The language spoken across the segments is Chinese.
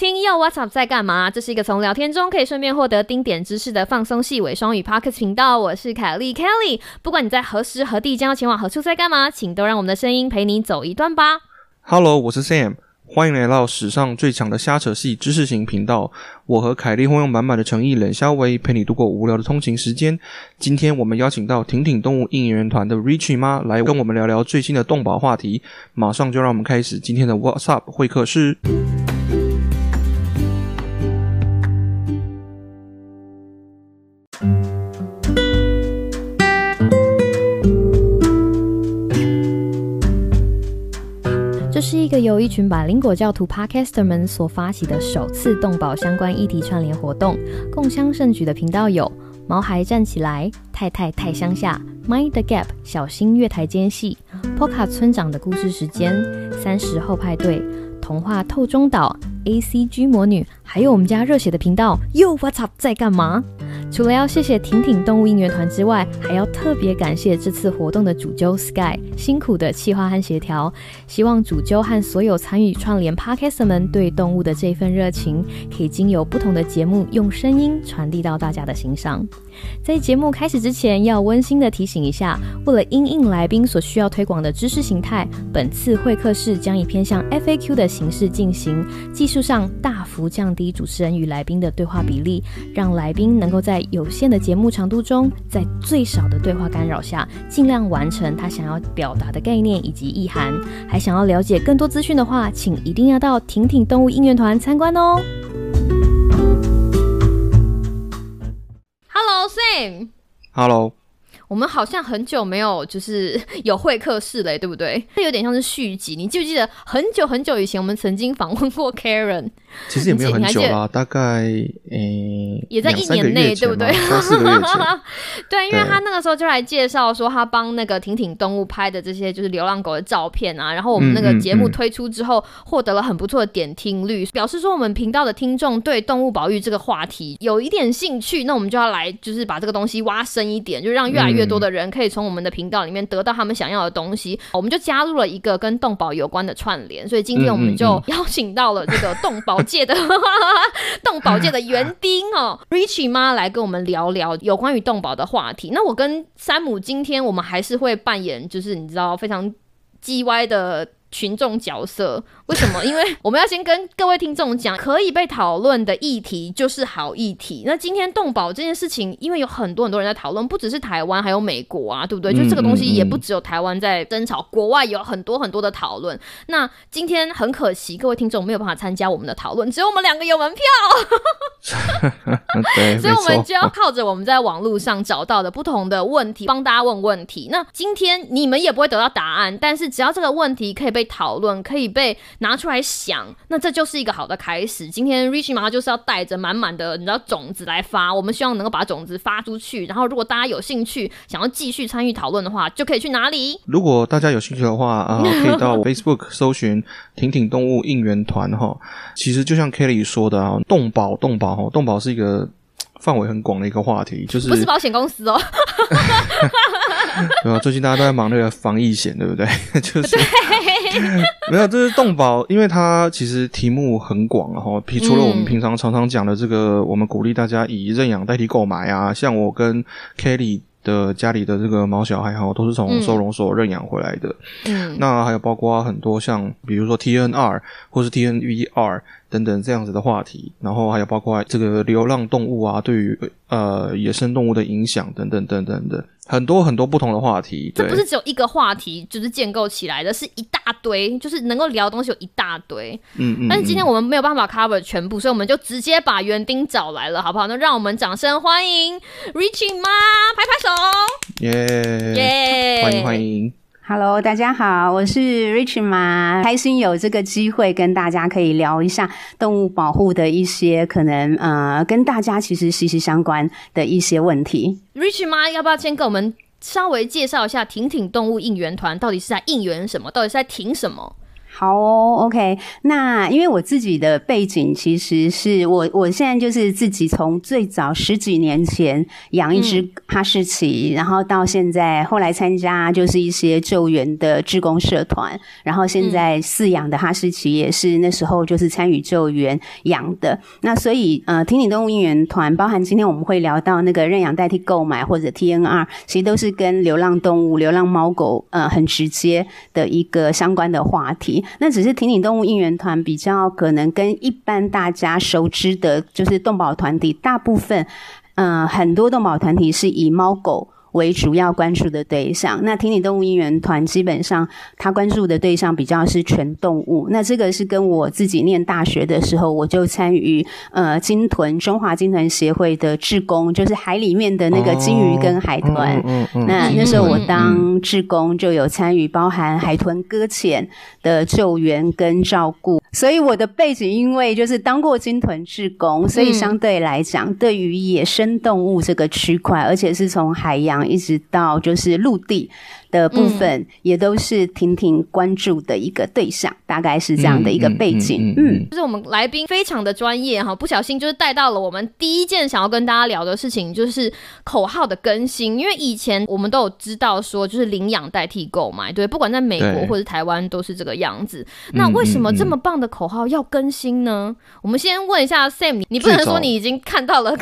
听要 WhatsApp 在干嘛？这是一个从聊天中可以顺便获得丁点知识的放松细尾双语 Pockets 频道。我是凯莉 Kelly。不管你在何时何地将要前往何处在干嘛，请都让我们的声音陪你走一段吧。Hello，我是 Sam，欢迎来到史上最强的瞎扯系知识型频道。我和凯莉会用满满的诚意冷消维陪你度过无聊的通勤时间。今天我们邀请到挺挺动物应援团的 Richie 妈来跟我们聊聊最新的动保话题。马上就让我们开始今天的 WhatsApp 会客室。是一个由一群百灵果教徒 Podcaster 们所发起的首次动保相关议题串联活动。共襄盛举的频道有“毛孩站起来”、“太太太乡下”、“Mind the Gap”、“小心月台间隙”、“Poka 村长的故事时间”、“三十后派对”、“童话透中岛”、“A C G 魔女”，还有我们家热血的频道“又 What's Up 在干嘛”。除了要谢谢婷婷动物应援团之外，还要特别感谢这次活动的主揪 Sky 辛苦的企划和协调。希望主揪和所有参与串联 Podcaster 们对动物的这份热情，可以经由不同的节目用声音传递到大家的心上。在节目开始之前，要温馨的提醒一下，为了因应来宾所需要推广的知识形态，本次会客室将以偏向 FAQ 的形式进行，技术上大幅降低主持人与来宾的对话比例，让来宾能够在有限的节目长度中，在最少的对话干扰下，尽量完成他想要表达的概念以及意涵。还想要了解更多资讯的话，请一定要到婷婷动物应援团参观哦。Hello Sam，Hello，我们好像很久没有就是 有会客室了，对不对？这有点像是续集。你记不记得很久很久以前，我们曾经访问过 Karen？其实也没有很久啦，大概诶、也在一年内，对不对。对，因为他那个时候就来介绍说，他帮那个婷婷动物拍的这些就是流浪狗的照片啊，然后我们那个嗯嗯嗯节目推出之后，获得了很不错的点听率，表示说我们频道的听众对动物保育这个话题有一点兴趣，那我们就要来就是把这个东西挖深一点，就让越来越多的人可以从我们的频道里面得到他们想要的东西。我们就加入了一个跟动保有关的串联，所以今天我们就嗯邀请到了这个动保界的 动保界的园丁哦，Richie 妈来跟我们聊聊有关于动保的话题。那我跟山姆今天我们还是会扮演，就是你知道非常叽歪的。群众角色为什么？因为我们要先跟各位听众讲，可以被讨论的议题就是好议题。那今天动保这件事情，因为有很多很多人在讨论，不只是台湾，还有美国啊，对不对？就这个东西也不只有台湾在争吵，国外有很多很多的讨论。那今天很可惜，各位听众没有办法参加我们的讨论，只有我们两个有门票。对，所以我们就要靠着我们在网络上找到的不同的问题，帮大家问问题。那今天你们也不会得到答案，但是只要这个问题可以被讨论，可以被拿出来想，那这就是一个好的开始。今天 Richie 妈就是要带着满满的你知道种子来发，我们希望能够把种子发出去。然后如果大家有兴趣想要继续参与讨论的话，就可以去哪里？如果大家有兴趣的话啊、可以到 Facebook 搜寻“婷婷动物应援团”哈。其实就像 Kelly 说的啊，动保动保哈，动保是一个范围很广的一个话题，就是不是保险公司哦，对吧？最近大家都在忙那个防疫险，对不对？就是 没有，这是动保，因为它其实题目很广然后，除了我们嗯平常常常讲的这个，我们鼓励大家以认养代替购买啊，像我跟 Kelly 的家里的这个毛小孩哈，都是从嗯收容所认养回来的。嗯，那还有包括很多像比如说 TNR 或是 TNVR 等等这样子的话题，然后还有包括这个流浪动物啊对于呃野生动物的影响等等等等的很多很多不同的话题。对这不是只有一个话题，就是建构起来的，是一大堆，就是能够聊的东西有一大堆。嗯嗯，但是今天嗯我们没有办法 cover 全部，所以我们就直接把园丁找来了，好不好？那让我们掌声欢迎 Richie 妈，拍拍手，耶耶！欢迎欢。迎。Hello，大家好，我是 Rich 妈，开心有这个机会跟大家可以聊一下动物保护的一些可能呃跟大家其实息息相关的一些问题。Rich 妈，要不要先跟我们稍微介绍一下挺挺动物应援团到底是在应援什么？到底是在挺什么？好，OK 哦。那因为我自己的背景，其实是我我现在就是自己从最早十几年前养一只哈士奇，然后到现在后来参加就是一些救援的志工社团，然后现在饲养的哈士奇也是那时候就是参与救援养的。那所以呃，听你动物应援团，包含今天我们会聊到那个认养代替购买或者 TNR，其实都是跟流浪动物、流浪猫狗呃很直接的一个相关的话题。那只是挺挺动物应援团比较可能跟一般大家熟知的，就是动保团体，大部分，嗯，很多动保团体是以猫狗。为主要关注的对象，那听你动物应援团基本上他关注的对象比较是全动物。那这个是跟我自己念大学的时候，我就参与呃鲸豚中华鲸豚协会的志工，就是海里面的那个鲸鱼跟海豚。那那时候我当志工就有参与包含海豚搁浅的救援跟照顾。所以我的背景，因为就是当过金豚志工，所以相对来讲，对于野生动物这个区块，而且是从海洋一直到就是陆地。的部分也都是婷婷关注的一个对象，大概是这样的一个背景。嗯，就是我们来宾非常的专业哈，不小心就是带到了我们第一件想要跟大家聊的事情，就是口号的更新。因为以前我们都有知道说，就是领养代替购买，对，不管在美国或者台湾都是这个样子。那为什么这么棒的口号要更新呢？我们先问一下 Sam，你不能说你已经看到了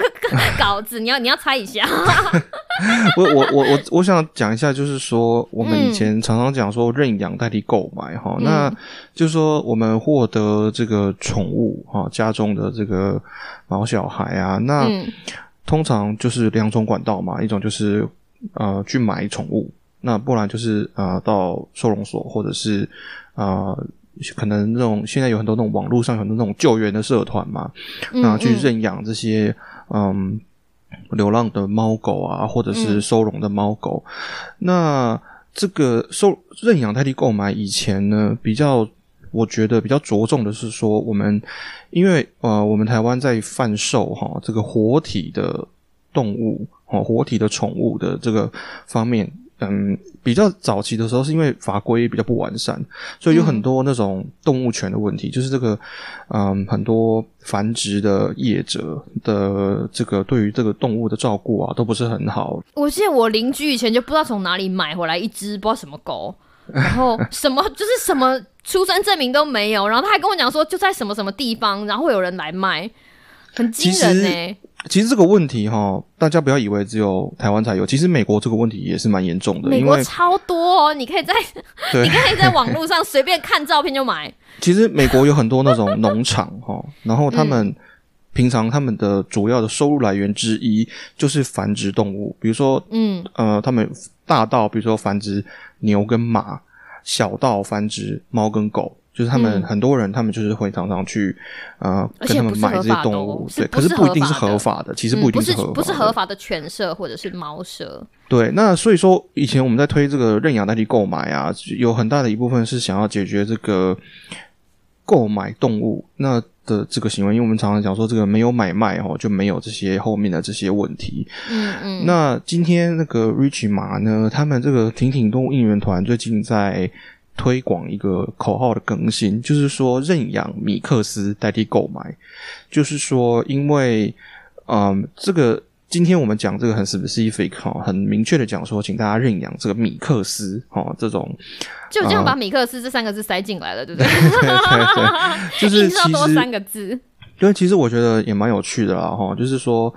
稿子，你要你要猜一下。我我我我我想讲一下，就是说我们以前常常讲说认养代替购买哈，那就是说我们获得这个宠物哈，家中的这个毛小孩啊，那通常就是两种管道嘛，一种就是呃去买宠物，那不然就是呃到收容所或者是呃可能那种现在有很多那种网络上很多那种救援的社团嘛，那去认养这些嗯。流浪的猫狗啊，或者是收容的猫狗，那这个收认养代替购买以前呢，比较我觉得比较着重的是说，我们因为呃，我们台湾在贩售哈这个活体的动物哦，活体的宠物的这个方面。嗯，比较早期的时候，是因为法规比较不完善，所以有很多那种动物权的问题，就是这个，嗯，很多繁殖的业者的这个对于这个动物的照顾啊，都不是很好。我记得我邻居以前就不知道从哪里买回来一只不知道什么狗，然后什么就是什么出生证明都没有，然后他还跟我讲说就在什么什么地方，然后会有人来卖，很惊人呢。其实这个问题哈，大家不要以为只有台湾才有，其实美国这个问题也是蛮严重的。美国超多，哦，你可以在 你可以在网络上随便看照片就买。其实美国有很多那种农场哈，然后他们平常他们的主要的收入来源之一就是繁殖动物，比如说嗯呃，他们大到比如说繁殖牛跟马，小到繁殖猫跟狗。就是他们很多人，他们就是会常常去，呃，跟他们买这些动物，对，可是不一定是合法的，其实不一定是合，不是合法的犬舍或者是猫舍。对，那所以说以前我们在推这个认养代替购买啊，有很大的一部分是想要解决这个购买动物那的这个行为，因为我们常常讲说这个没有买卖哦，就没有这些后面的这些问题。嗯嗯。那今天那个 Rich 马呢，他们这个挺挺动物应援团最近在。推广一个口号的更新，就是说认养米克斯代替购买，就是说，因为，嗯，这个今天我们讲这个很 specific 哈，很明确的讲说，请大家认养这个米克斯哈，这种就这样把米克斯这三个字塞进来了，对不对？就是 其实三个字，因为其实我觉得也蛮有趣的啦哈，就是说。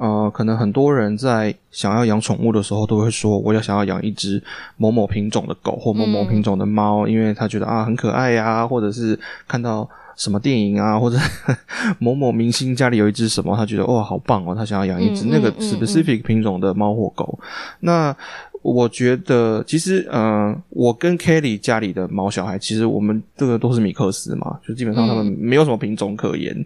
呃，可能很多人在想要养宠物的时候，都会说我要想要养一只某某品种的狗或某某品种的猫，因为他觉得啊很可爱呀，或者是看到什么电影啊，或者 某某明星家里有一只什么，他觉得哇好棒哦，他想要养一只那个 specific 品种的猫或狗。那我觉得其实，嗯，我跟 Kelly 家里的猫小孩，其实我们这个都是米克斯嘛，就基本上他们没有什么品种可言。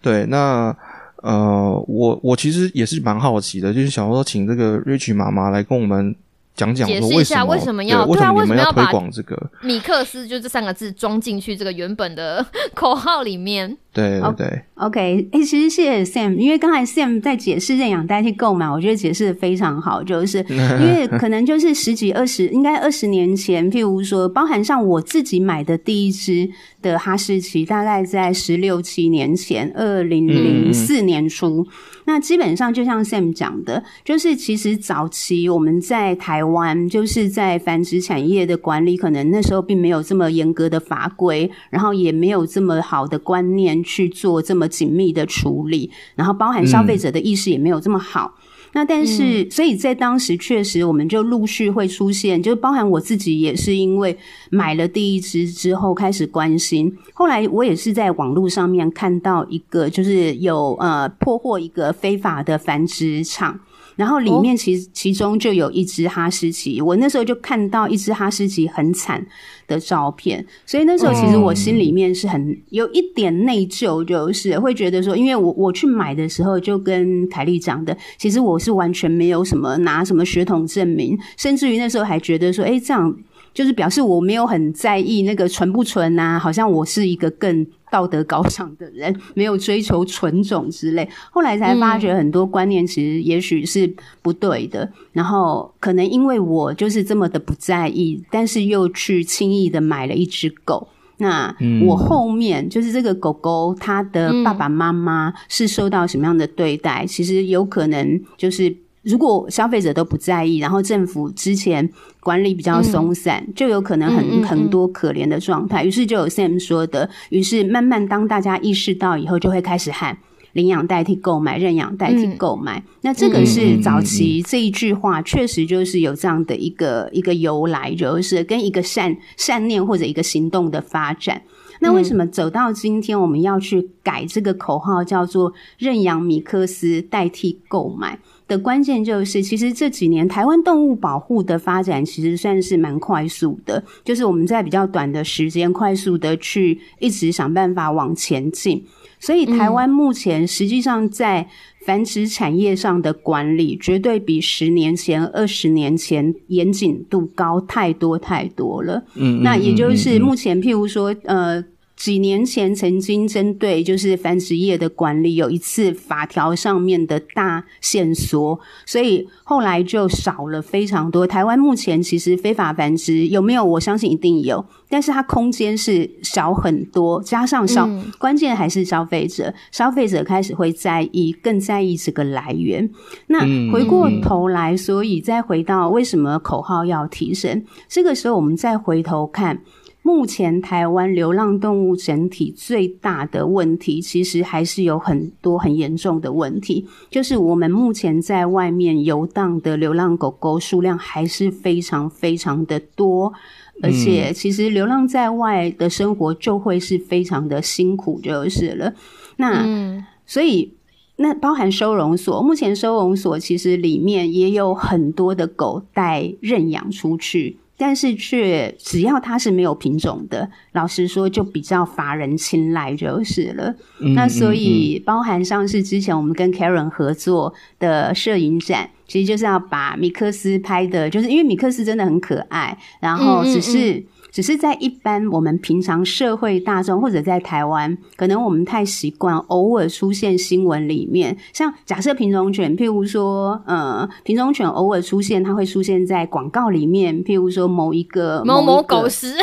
对，那。呃，我我其实也是蛮好奇的，就是想说请这个 Rich 妈妈来跟我们讲讲，解释一下为什么要对啊为什么要推广这个米克斯就这三个字装进去这个原本的 口号里面。对对对。OK，哎，其实谢谢 Sam，因为刚才 Sam 在解释认养代替购买，我觉得解释的非常好，就是 因为可能就是十几二十，应该二十年前，譬如说，包含上我自己买的第一只的哈士奇，大概在十六七年前，二零零四年初。那基本上就像 Sam 讲的，就是其实早期我们在台湾，就是在繁殖产业的管理，可能那时候并没有这么严格的法规，然后也没有这么好的观念去做这么。紧密的处理，然后包含消费者的意识也没有这么好。那但是，所以在当时确实，我们就陆续会出现，就包含我自己也是因为买了第一只之后开始关心。后来我也是在网络上面看到一个，就是有呃破获一个非法的繁殖场。然后里面其哦其中就有一只哈士奇，我那时候就看到一只哈士奇很惨的照片，所以那时候其实我心里面是很有一点内疚，就是会觉得说，因为我我去买的时候就跟凯丽讲的，其实我是完全没有什么拿什么血统证明，甚至于那时候还觉得说，哎，这样。就是表示我没有很在意那个纯不纯呐，好像我是一个更道德高尚的人，没有追求纯种之类。后来才发觉很多观念其实也许是不对的，然后可能因为我就是这么的不在意，但是又去轻易的买了一只狗。那我后面就是这个狗狗，它的爸爸妈妈是受到什么样的对待？其实有可能就是。如果消费者都不在意，然后政府之前管理比较松散，就有可能很很多可怜的状态。于是就有 Sam 说的，于是慢慢当大家意识到以后，就会开始喊领养代替购买，认养代替购买。那这个是早期这一句话，确实就是有这样的一个一个由来，就是跟一个善善念或者一个行动的发展。那为什么走到今天，我们要去改这个口号，叫做认养米克斯代替购买？的关键就是，其实这几年台湾动物保护的发展其实算是蛮快速的，就是我们在比较短的时间快速的去一直想办法往前进。所以台湾目前实际上在繁殖产业上的管理，绝对比十年前、二十年前严谨度高太多太多了。嗯，那也就是目前，譬如说，呃。几年前曾经针对就是繁殖业的管理有一次法条上面的大线索，所以后来就少了非常多。台湾目前其实非法繁殖有没有？我相信一定有，但是它空间是小很多。加上消，关键还是消费者，消费者开始会在意，更在意这个来源。那回过头来，所以再回到为什么口号要提升？这个时候我们再回头看。目前台湾流浪动物整体最大的问题，其实还是有很多很严重的问题，就是我们目前在外面游荡的流浪狗狗数量还是非常非常的多，而且其实流浪在外的生活就会是非常的辛苦，就是了。那所以那包含收容所，目前收容所其实里面也有很多的狗带认养出去。但是却只要它是没有品种的，老实说就比较乏人青睐就是了。那所以包含上是之前我们跟 Karen 合作的摄影展，其实就是要把米克斯拍的，就是因为米克斯真的很可爱，然后只是。只是在一般我们平常社会大众，或者在台湾，可能我们太习惯偶尔出现新闻里面，像假设品种犬，譬如说，呃，品种犬偶尔出现，它会出现在广告里面，譬如说某一个某某狗食，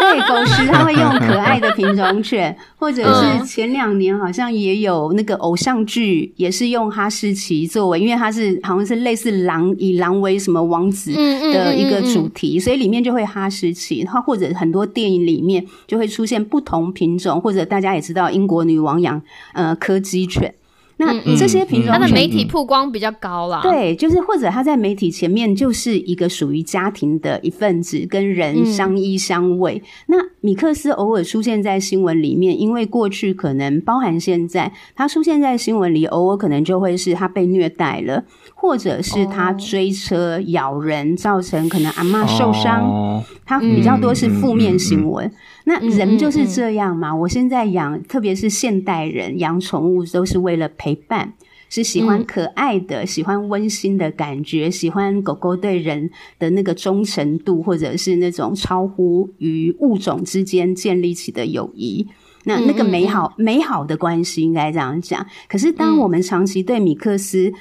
对，狗食 它会用可爱的品种犬，或者是前两年好像也有那个偶像剧，也是用哈士奇作为，因为它是好像是类似狼，以狼为什么王子的一个主题，所以里面就会哈士奇，它。或者很多电影里面就会出现不同品种，或者大家也知道英国女王养呃柯基犬，那这些品种它的媒体曝光比较高啦。对，就是或者它在媒体前面就是一个属于家庭的一份子，跟人相依相偎。那米克斯偶尔出现在新闻里面，因为过去可能包含现在，他出现在新闻里，偶尔可能就会是他被虐待了。或者是他追车咬人，造成可能阿妈受伤，他比较多是负面新闻。那人就是这样嘛？我现在养，特别是现代人养宠物都是为了陪伴，是喜欢可爱的，喜欢温馨的感觉，喜欢狗狗对人的那个忠诚度，或者是那种超乎于物种之间建立起的友谊。那那个美好美好的关系应该这样讲。可是当我们长期对米克斯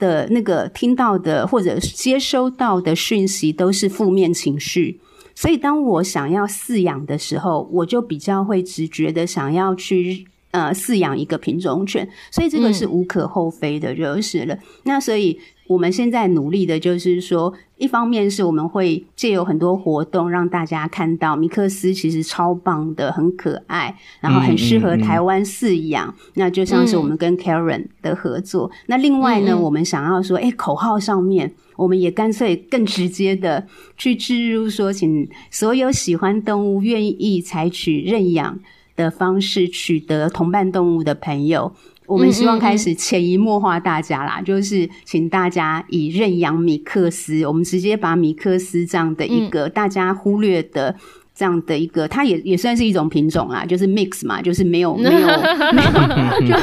的那个听到的或者接收到的讯息都是负面情绪，所以当我想要饲养的时候，我就比较会直觉的想要去呃饲养一个品种犬，所以这个是无可厚非的，就是了。那所以。我们现在努力的就是说，一方面是我们会借有很多活动，让大家看到米克斯其实超棒的，很可爱，然后很适合台湾饲养。那就像是我们跟 Karen 的合作。那另外呢，我们想要说，哎，口号上面，我们也干脆更直接的去置入说，请所有喜欢动物、愿意采取认养的方式取得同伴动物的朋友。我们希望开始潜移默化大家啦，就是请大家以认养米克斯，我们直接把米克斯这样的一个大家忽略的这样的一个，它也也算是一种品种啦，就是 mix 嘛，就是没有没有 没有，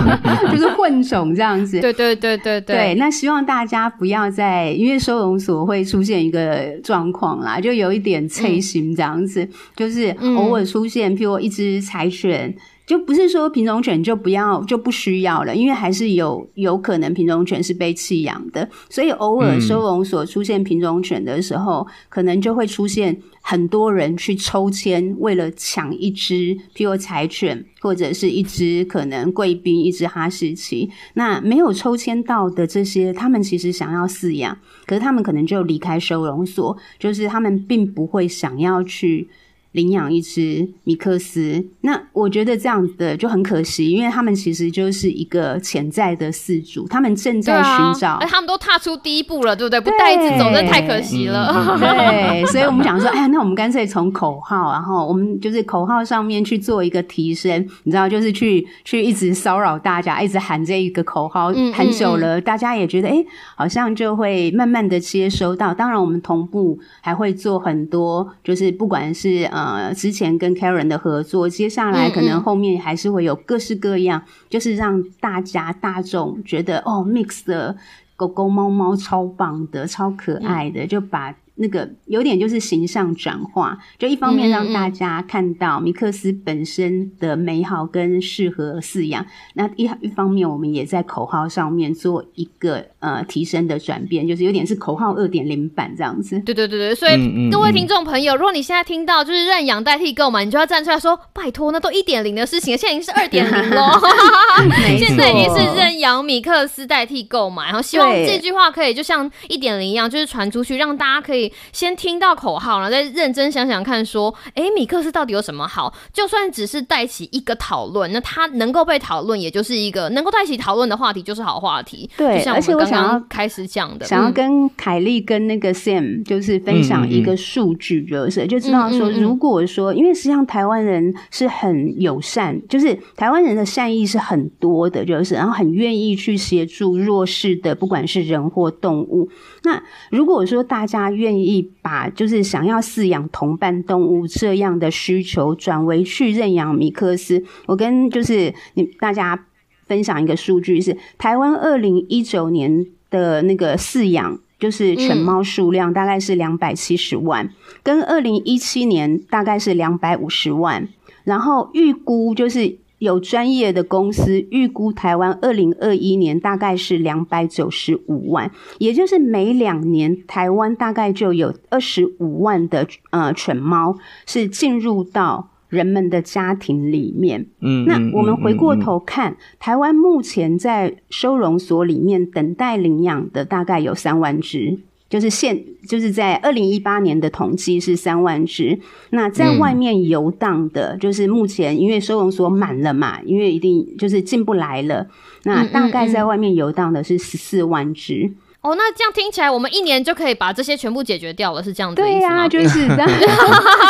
就就是混种这样子。对对对对对。那希望大家不要在，因为收容所会出现一个状况啦，就有一点催心这样子，就是偶尔出现，譬如一只柴犬。就不是说品种犬就不要就不需要了，因为还是有有可能品种犬是被弃养的，所以偶尔收容所出现品种犬的时候，可能就会出现很多人去抽签，为了抢一只，譬如柴犬或者是一只可能贵宾，一只哈士奇。那没有抽签到的这些，他们其实想要饲养，可是他们可能就离开收容所，就是他们并不会想要去。领养一只米克斯，那我觉得这样的就很可惜，因为他们其实就是一个潜在的饲主，他们正在寻找，他们都踏出第一步了，对不对？不带一只走，那太可惜了。对，所以我们想说，哎，那我们干脆从口号，然后我们就是口号上面去做一个提升，你知道，就是去去一直骚扰大家，一直喊这一个口号，很久了，大家也觉得，哎，好像就会慢慢的接收到。当然，我们同步还会做很多，就是不管是呃，之前跟 Karen 的合作，接下来可能后面还是会有各式各样，就是让大家大众觉得哦，Mix 的狗狗、猫猫超棒的、超可爱的，就把。那个有点就是形象转化，就一方面让大家看到米克斯本身的美好跟适合饲养，那一一方面我们也在口号上面做一个呃提升的转变，就是有点是口号二点零版这样子。对对对对，所以各位听众朋友，如果你现在听到就是认养代替购买，你就要站出来说拜托，那都一点零的事情，现在已经是二点零喽 现在已经是认养米克斯代替购买，然后希望这句话可以就像一点零一样，就是传出去，让大家可以。先听到口号，然后再认真想想看，说，哎，米克斯到底有什么好？就算只是带起一个讨论，那它能够被讨论，也就是一个能够带起讨论的话题，就是好话题。对，而且我想要开始讲的，想要跟凯莉跟那个 Sam 就是分享一个数据，就是就知道说，如果说，因为实际上台湾人是很友善，就是台湾人的善意是很多的，就是然后很愿意去协助弱势的，不管是人或动物。那如果说大家愿意把就是想要饲养同伴动物这样的需求转为去认养米克斯，我跟就是你大家分享一个数据是，台湾二零一九年的那个饲养就是犬猫数量大概是两百七十万，跟二零一七年大概是两百五十万，然后预估就是。有专业的公司预估，台湾二零二一年大概是两百九十五万，也就是每两年台湾大概就有二十五万的呃犬猫是进入到人们的家庭里面。嗯，那我们回过头看，台湾目前在收容所里面等待领养的大概有三万只。就是现就是在二零一八年的统计是三万只，那在外面游荡的，就是目前因为收容所满了嘛，因为一定就是进不来了，那大概在外面游荡的是十四万只。哦，那这样听起来，我们一年就可以把这些全部解决掉了，是这样子对呀，就是 这样，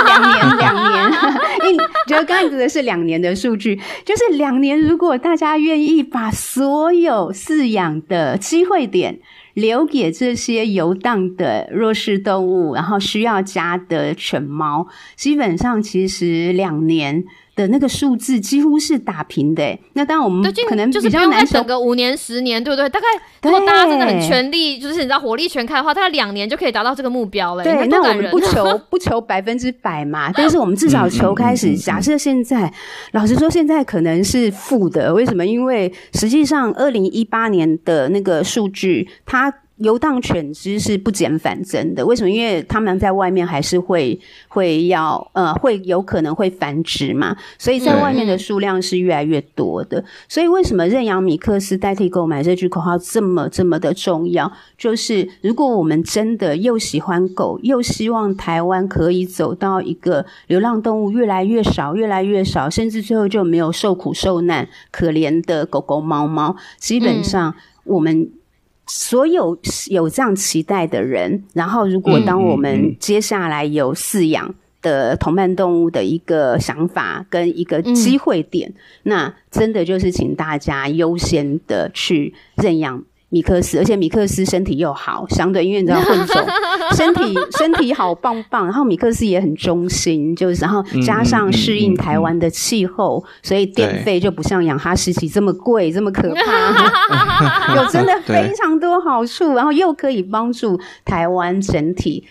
两年两年，一觉得刚才指的是两年的数据，就是两年，如果大家愿意把所有饲养的机会点。留给这些游荡的弱势动物，然后需要家的犬猫，基本上其实两年。的那个数字几乎是打平的。那当然我们可能就是比较难等个五年十年，对不对？大概如果大家真的很全力，就是你知道火力全开的话，大概两年就可以达到这个目标了。对，那我们不求 不求百分之百嘛，但是我们至少求开始。假设现在，老实说，现在可能是负的。为什么？因为实际上二零一八年的那个数据，它。游荡犬只是不减反增的，为什么？因为他们在外面还是会会要呃会有可能会繁殖嘛，所以在外面的数量是越来越多的。所以为什么认养米克斯代替购买这句口号这么这么的重要？就是如果我们真的又喜欢狗，又希望台湾可以走到一个流浪动物越来越少、越来越少，甚至最后就没有受苦受难、可怜的狗狗、猫猫，基本上我们。所有有这样期待的人，然后如果当我们接下来有饲养的同伴动物的一个想法跟一个机会点，那真的就是请大家优先的去认养。米克斯，而且米克斯身体又好，相对因为你知道混种，身体身体好棒棒。然后米克斯也很忠心，就是然后加上适应台湾的气候，所以电费就不像养哈士奇这么贵，这么可怕。有真的非常多好处，然后又可以帮助台湾整体，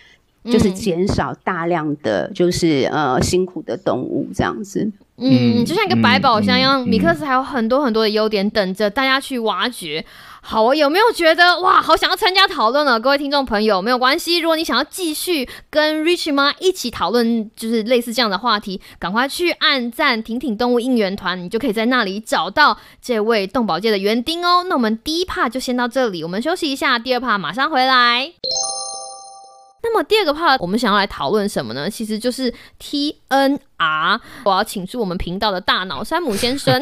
就是减少大量的就是呃辛苦的动物这样子。嗯，就像一个百宝箱一样，米克斯还有很多很多的优点等着大家去挖掘。好，我有没有觉得哇，好想要参加讨论呢？各位听众朋友，没有关系，如果你想要继续跟 Rich 妈一起讨论，就是类似这样的话题，赶快去按赞“挺挺动物应援团”，你就可以在那里找到这位动保界的园丁哦。那我们第一 part 就先到这里，我们休息一下，第二 part 马上回来。那么第二个 part 我们想要来讨论什么呢？其实就是 TNR。我要请出我们频道的大脑山姆先生。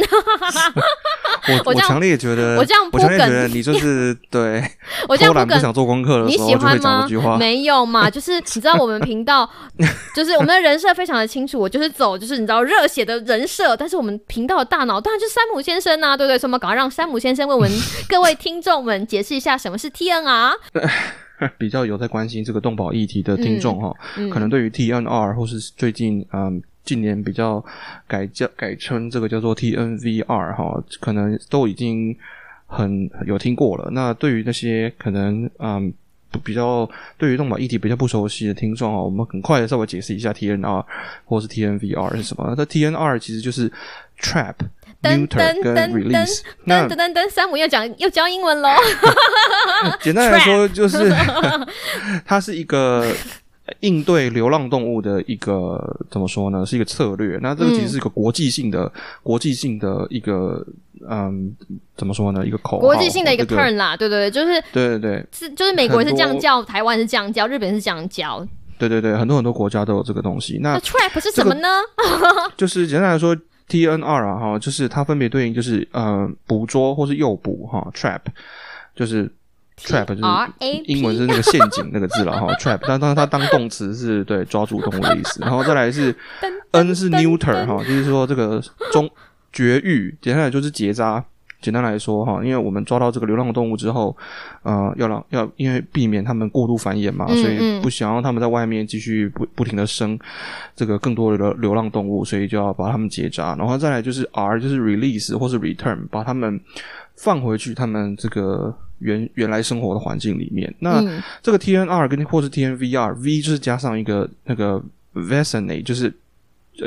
我 我强烈觉得，我这样我强烈觉得你就是对，我这样不想做功课的时候就会讲这句话。没有嘛？就是你知道我们频道，就是我们的人设非常的清楚，我就是走就是你知道热血的人设，但是我们频道的大脑当然就是山姆先生呐，对不对？所以我们赶快让山姆先生为我们各位听众们解释一下什么是 TNR。比较有在关心这个动保议题的听众哈，可能对于 TNR 或是最近嗯近年比较改叫改称这个叫做 TNVR 哈，可能都已经很有听过了。那对于那些可能嗯比较对于动保议题比较不熟悉的听众啊，我们很快的稍微解释一下 TNR 或是 TNVR 是什么。那 TNR 其实就是 trap。噔噔噔噔噔噔噔，山姆又讲又教英文喽。简单来说，就是 它是一个应对流浪动物的一个怎么说呢？是一个策略。那这个其实是一个国际性的、国际性的一个嗯，怎么说呢？一个口国际性的一个 turn 啦，对对对，就是对对对，是就是美国是这样叫，台湾是这样叫，日本是这样叫。对对对，很多很多国家都有这个东西。那 trap 是什么呢？就是简单来说。TNR 啊，哈，就是它分别对应就是呃捕捉或是诱捕哈，trap 就是 trap 就是英文是那个陷阱那个字了哈，trap，但但是它当动词是对抓住动物的意思，然后再来是 N 是 neuter 哈，就是说这个中绝育，简单来就是结扎。简单来说哈，因为我们抓到这个流浪动物之后，呃，要让要因为避免它们过度繁衍嘛，所以不想让它们在外面继续不不停的生这个更多的流浪动物，所以就要把它们结扎。然后再来就是 R 就是 release 或是 return，把它们放回去它们这个原原来生活的环境里面。那这个 TNR 跟或是 TNVR，V 就是加上一个那个 vaccinate，就是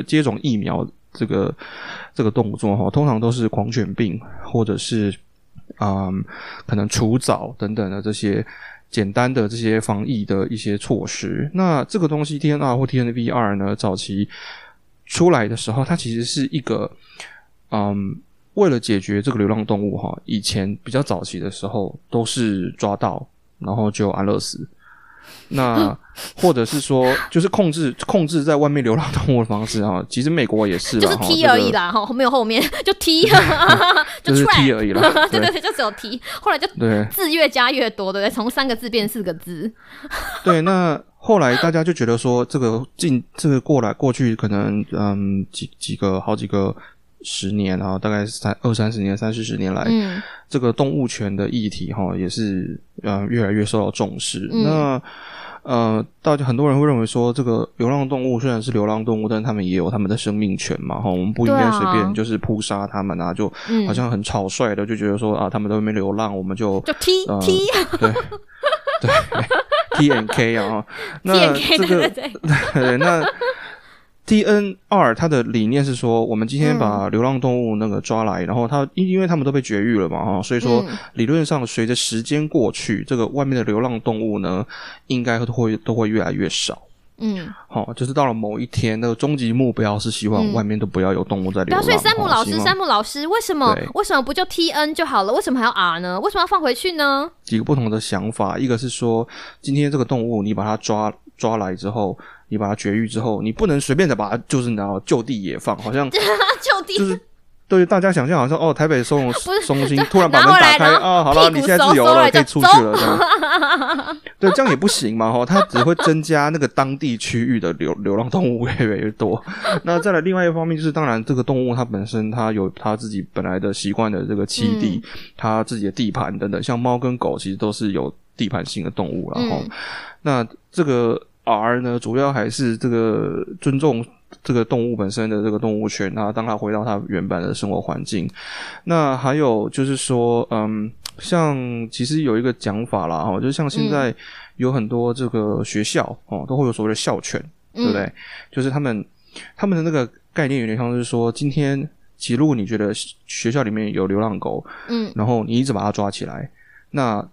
接种疫苗。这个这个动作哈，通常都是狂犬病或者是嗯，可能除藻等等的这些简单的这些防疫的一些措施。那这个东西 TNR 或 TNVR 呢，早期出来的时候，它其实是一个嗯，为了解决这个流浪动物哈，以前比较早期的时候都是抓到然后就安乐死。那 或者是说，就是控制控制在外面流浪动物的方式啊，其实美国也是，就是踢而已啦，哈，没有后面就踢 就是踢而已啦，对对对，就只有踢后来就对字越加越多，对不对？从三个字变四个字。对，那后来大家就觉得说，这个近这个过来过去，可能嗯几几个好几个十年啊，大概三二三十年、三四十年来，嗯，这个动物权的议题哈，也是嗯越来越受到重视。那呃，大家很多人会认为说，这个流浪动物虽然是流浪动物，但是他们也有他们的生命权嘛，哈，我们不应该随便就是扑杀他们啊，就好像很草率的就觉得说啊，他们在外面流浪，我们就就踢踢。对对 T N K 啊，那 这个对 那。T N 二它的理念是说，我们今天把流浪动物那个抓来，然后它因因为他们都被绝育了嘛，哈，所以说理论上随着时间过去，这个外面的流浪动物呢，应该都会都会越来越少。嗯，好，就是到了某一天，那个终极目标是希望外面都不要有动物在流浪。所以山姆老师，山姆老师，为什么为什么不就 T N 就好了？为什么还要 R 呢？为什么要放回去呢？几个不同的想法，一个是说，今天这个动物你把它抓抓来之后。你把它绝育之后，你不能随便的把它就是然后就地野放，好像 就地。就是对大家想象好像哦，台北收容中心突然把门打开啊，好了，你现在自由了，可以出去了，这样。对，这样也不行嘛哈，它只会增加那个当地区域的流流浪动物越来越多。那再来另外一方面就是，当然这个动物它本身它有它自己本来的习惯的这个栖地，它自己的地盘等等，像猫跟狗其实都是有地盘性的动物，然后那这个。R 呢，主要还是这个尊重这个动物本身的这个动物权啊，当它回到它原本的生活环境。那还有就是说，嗯，像其实有一个讲法啦，哈，就像现在有很多这个学校哦，都会有所谓的校犬，对不对？就是他们他们的那个概念有点像是说，今天其实如果你觉得学校里面有流浪狗，嗯，然后你一直把它抓起来，那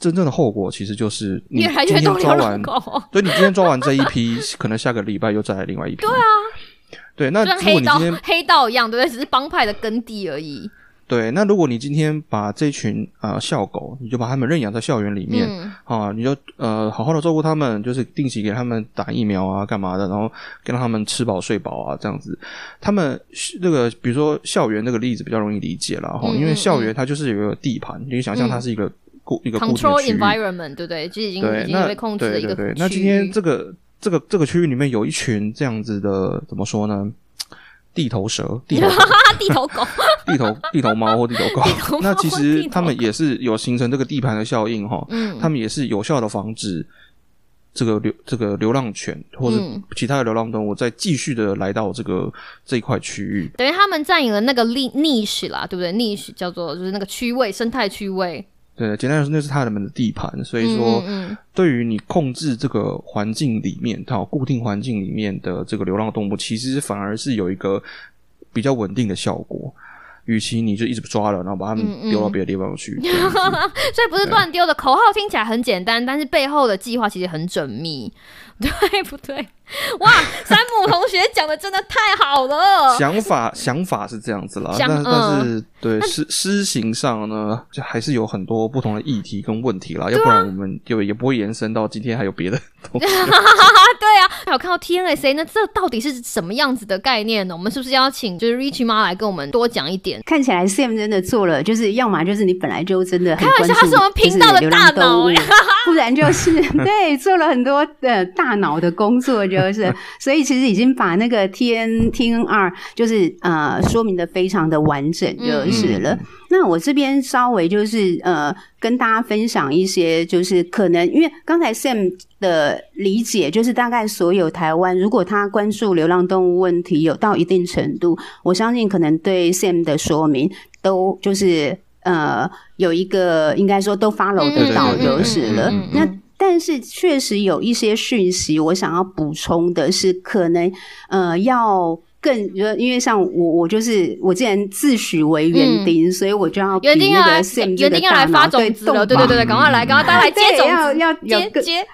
真正的后果其实就是你今天抓完，所以你今天抓完这一批，可能下个礼拜又再来另外一批。对啊，对，那如果你今天黑道一样，对不对？只是帮派的耕地而已。对，那如果你今天把这群啊校狗，你就把他们认养在校园里面啊，你就呃好好的照顾他们，就是定期给他们打疫苗啊，干嘛的，然后跟他们吃饱睡饱啊，这样子。他们那个比如说校园那个例子比较容易理解了哈，因为校园它就是有一个地盘，你想象它是一个。一个 control environment，对不对？就已经已经被控制的一个对那今天这个这个这个区域里面有一群这样子的，怎么说呢？地头蛇、地头 地头狗、地头地头猫或地头狗。那其实他们也是有形成这个地盘的效应哈。嗯，他们也是有效的防止这个流这个流浪犬或者其他的流浪动物再继续的来到这个这一块区域。等于他们占领了那个 niche 啦，对不对？niche 叫做就是那个区位生态区位。对，简单来说，那是他们的地盘，所以说，对于你控制这个环境里面，它固定环境里面的这个流浪动物，其实反而是有一个比较稳定的效果。与其你就一直抓了，然后把它们丢到别的地方去，所以不是乱丢的。口号听起来很简单，但是背后的计划其实很缜密，对不对？哇，山姆同学讲的真的太好了。想法想法是这样子啦，但但是对施施行上呢，就还是有很多不同的议题跟问题啦。要不然我们就也不会延伸到今天还有别的东西。对啊，还有看到 TNSA，那这到底是什么样子的概念呢？我们是不是要请就是 Rich 妈来跟我们多讲一点？看起来 Sam 真的做了，就是要么就是你本来就真的很关注，他是我们频道的大脑，不然就是对做了很多的大脑的工作就。就是，所以其实已经把那个 T N T N R 就是呃说明的非常的完整就是了。那我这边稍微就是呃跟大家分享一些，就是可能因为刚才 Sam 的理解，就是大概所有台湾如果他关注流浪动物问题有到一定程度，我相信可能对 Sam 的说明都就是呃有一个应该说都 follow 得到就是了。那但是确实有一些讯息，我想要补充的是，可能呃要更，因为像我我就是我既然自诩为园丁，所以我就要园丁要来园丁要来发种子了，对对对对，赶快来，赶快大家来接 种子，要要有接。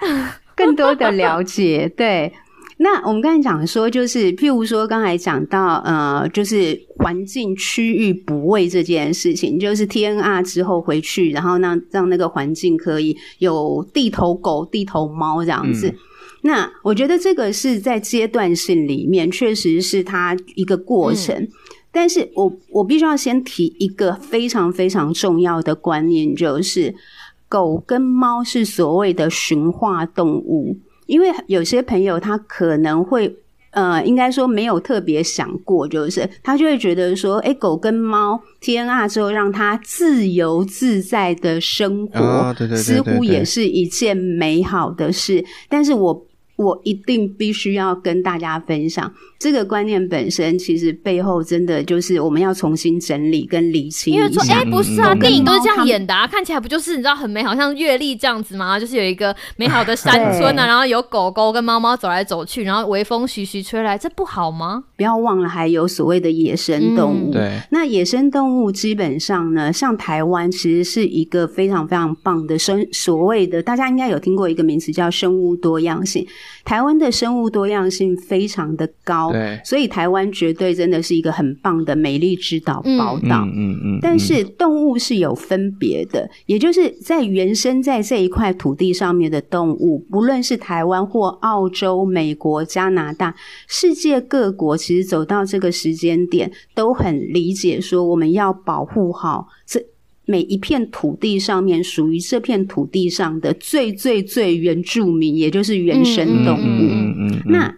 更多的了解，对。那我们刚才讲说，就是譬如说，刚才讲到呃，就是环境区域补位这件事情，就是 T N R 之后回去，然后让让那个环境可以有地头狗、地头猫这样子。那我觉得这个是在阶段性里面，确实是它一个过程。但是我我必须要先提一个非常非常重要的观念，就是狗跟猫是所谓的驯化动物。因为有些朋友他可能会呃，应该说没有特别想过，就是他就会觉得说，哎，狗跟猫 T N R 之后，让它自由自在的生活，似乎也是一件美好的事。但是我我一定必须要跟大家分享。这个观念本身，其实背后真的就是我们要重新整理跟理清。因为说，哎，不是啊，电影都是这样演的啊，看起来不就是你知道很美好，像阅历这样子吗？就是有一个美好的山村啊，然后有狗狗跟猫猫走来走去，然后微风徐徐吹来，这不好吗？不要忘了，还有所谓的野生动物。对，那野生动物基本上呢，像台湾其实是一个非常非常棒的生，所谓的大家应该有听过一个名词叫生物多样性。台湾的生物多样性非常的高。对，所以台湾绝对真的是一个很棒的美丽之岛宝岛。嗯嗯。但是动物是有分别的，也就是在原生在这一块土地上面的动物，不论是台湾或澳洲、美国、加拿大，世界各国，其实走到这个时间点，都很理解说，我们要保护好这每一片土地上面属于这片土地上的最最最原住民，也就是原生动物。嗯嗯。那。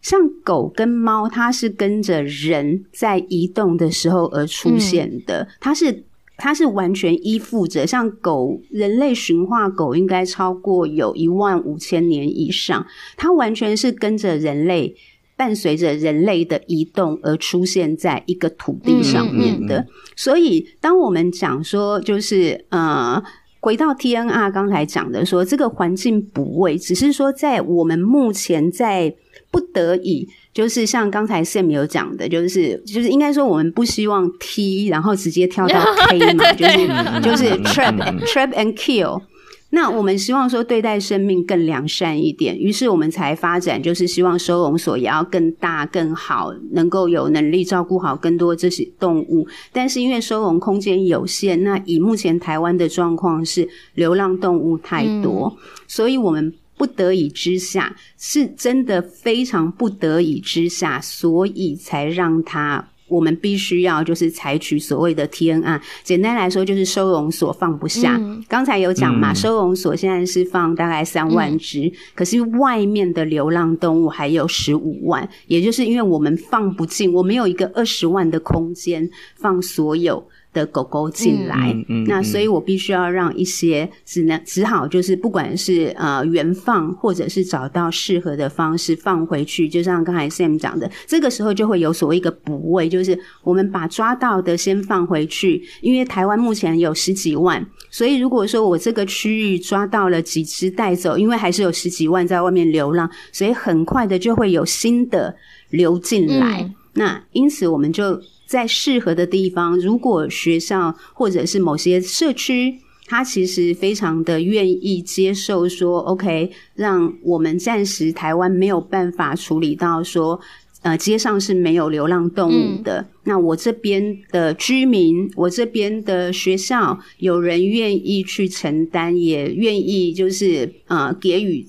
像狗跟猫，它是跟着人在移动的时候而出现的，它是它是完全依附着。像狗，人类驯化狗应该超过有一万五千年以上，它完全是跟着人类，伴随着人类的移动而出现在一个土地上面的。所以，当我们讲说，就是呃，回到 T N R 刚才讲的说，这个环境补位，只是说在我们目前在。不得已，就是像刚才 Sam 有讲的，就是就是应该说，我们不希望 T，然后直接跳到 K 嘛，就 是就是 trap trap and kill。那我们希望说对待生命更良善一点，于是我们才发展，就是希望收容所也要更大更好，能够有能力照顾好更多这些动物。但是因为收容空间有限，那以目前台湾的状况是流浪动物太多，所以我们。不得已之下，是真的非常不得已之下，所以才让他我们必须要就是采取所谓的 T N R。简单来说，就是收容所放不下。刚才有讲嘛，收容所现在是放大概三万只，可是外面的流浪动物还有十五万，也就是因为我们放不进，我们有一个二十万的空间放所有。的狗狗进来，那所以我必须要让一些只能只好就是不管是呃原放或者是找到适合的方式放回去，就像刚才 Sam 讲的，这个时候就会有所谓一个补位，就是我们把抓到的先放回去，因为台湾目前有十几万，所以如果说我这个区域抓到了几只带走，因为还是有十几万在外面流浪，所以很快的就会有新的流进来，那因此我们就。在适合的地方，如果学校或者是某些社区，他其实非常的愿意接受说，OK，让我们暂时台湾没有办法处理到说，呃，街上是没有流浪动物的。那我这边的居民，我这边的学校，有人愿意去承担，也愿意就是呃给予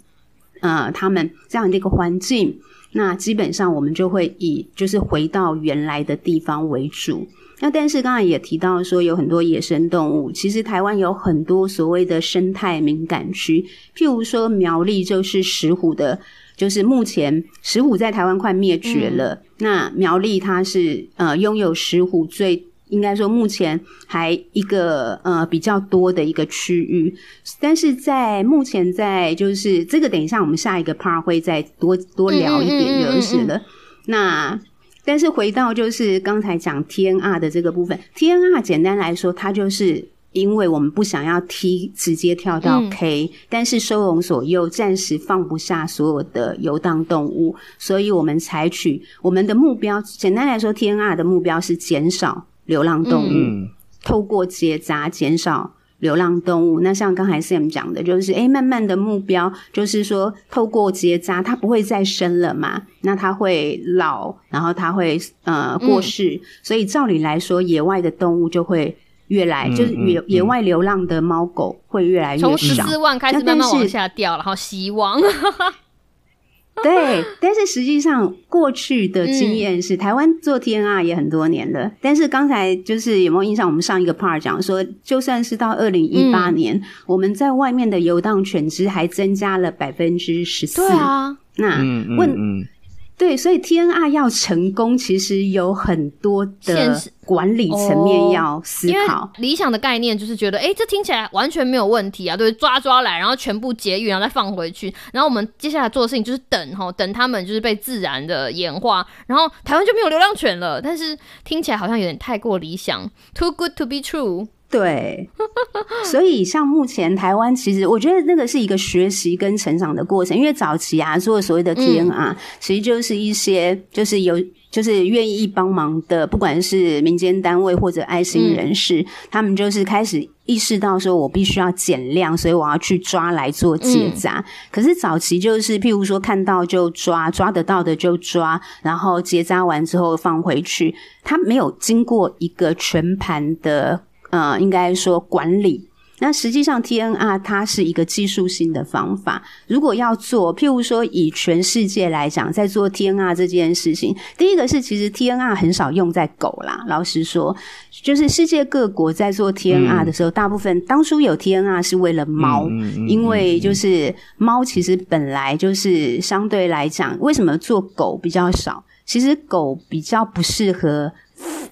呃他们这样的一个环境。那基本上我们就会以就是回到原来的地方为主。那但是刚才也提到说有很多野生动物，其实台湾有很多所谓的生态敏感区，譬如说苗栗就是石虎的，就是目前石虎在台湾快灭绝了。那苗栗它是呃拥有石虎最。应该说，目前还一个呃比较多的一个区域，但是在目前在就是这个，等一下我们下一个 part 会再多多聊一点就是了。那但是回到就是刚才讲 T N R 的这个部分，T N R 简单来说，它就是因为我们不想要 T 直接跳到 K，但是收容所又暂时放不下所有的游荡动物，所以我们采取我们的目标，简单来说，T N R 的目标是减少。流浪动物透过结扎减少流浪动物。那像刚才 Sam 讲的，就是哎，慢慢的目标就是说，透过结扎，它不会再生了嘛？那它会老，然后它会呃过世。所以照理来说，野外的动物就会越来，就是野野外流浪的猫狗会越来越少。从十四万开始慢慢往下掉，然后希望。对，但是实际上过去的经验是，台湾做 T N R 也很多年了。但是刚才就是有没有印象？我们上一个 part 讲说，就算是到二零一八年，我们在外面的游荡犬只还增加了百分之十四。对啊，那问对，所以 TNR 要成功，其实有很多的管理层面要思考。理想的概念就是觉得，哎、这听起来完全没有问题啊，对，抓抓来，然后全部结语，然后再放回去，然后我们接下来做的事情就是等哈，等他们就是被自然的演化，然后台湾就没有流浪犬了。但是听起来好像有点太过理想，too good to be true。对，所以像目前台湾，其实我觉得那个是一个学习跟成长的过程。因为早期啊，做所谓的 TNR，、其实就是一些就是有就是愿意帮忙的，不管是民间单位或者爱心人士，他们就是开始意识到说，我必须要减量，所以我要去抓来做结扎。可是早期就是譬如说看到就抓，抓得到的就抓，然后结扎完之后放回去，他没有经过一个全盘的。呃，应该说管理。那实际上，TNR 它是一个技术性的方法。如果要做，譬如说以全世界来讲，在做 TNR 这件事情，第一个是其实 TNR 很少用在狗啦。老实说，就是世界各国在做 TNR 的时候，大部分当初有 TNR 是为了猫，因为就是猫其实本来就是相对来讲，为什么做狗比较少？其实狗比较不适合，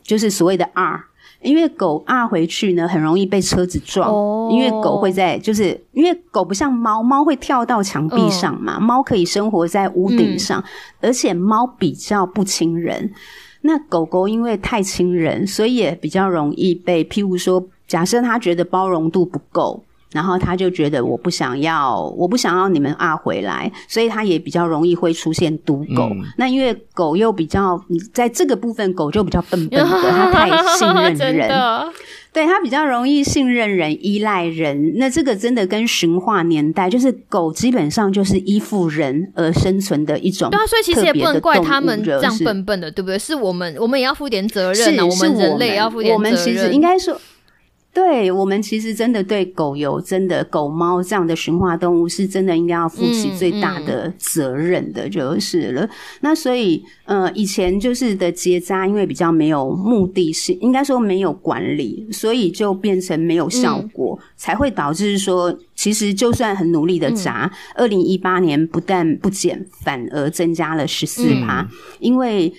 就是所谓的 R。因为狗啊回去呢，很容易被车子撞。哦因为狗会在，就是因为狗不像猫，猫会跳到墙壁上嘛，猫可以生活在屋顶上，而且猫比较不亲人。那狗狗因为太亲人，所以也比较容易被，譬如说，假设它觉得包容度不够。然后他就觉得我不想要，我不想要你们啊回来，所以他也比较容易会出现毒狗。嗯那因为狗又比较，在这个部分狗就比较笨笨的，它太信任人，的，对它比较容易信任人、依赖人。那这个真的跟驯化年代，就是狗基本上就是依附人而生存的一种对啊，所以其实也不能怪他们这样笨笨的，对不对？是我们，我们也要负点责任啊，我是们人类也要负点我责任。们其实应该说，对我们其实真的对狗有真的狗猫这样的驯化动物，是真的应该要负起嗯最大的责任的，就是了。那所以，呃，以前就是的结扎，因为比较没有目的性，应该说没有管理，所以就变成没有效果，才会导致说，其实就算很努力的扎，二零一八年不但不减，反而增加了十四趴，因为。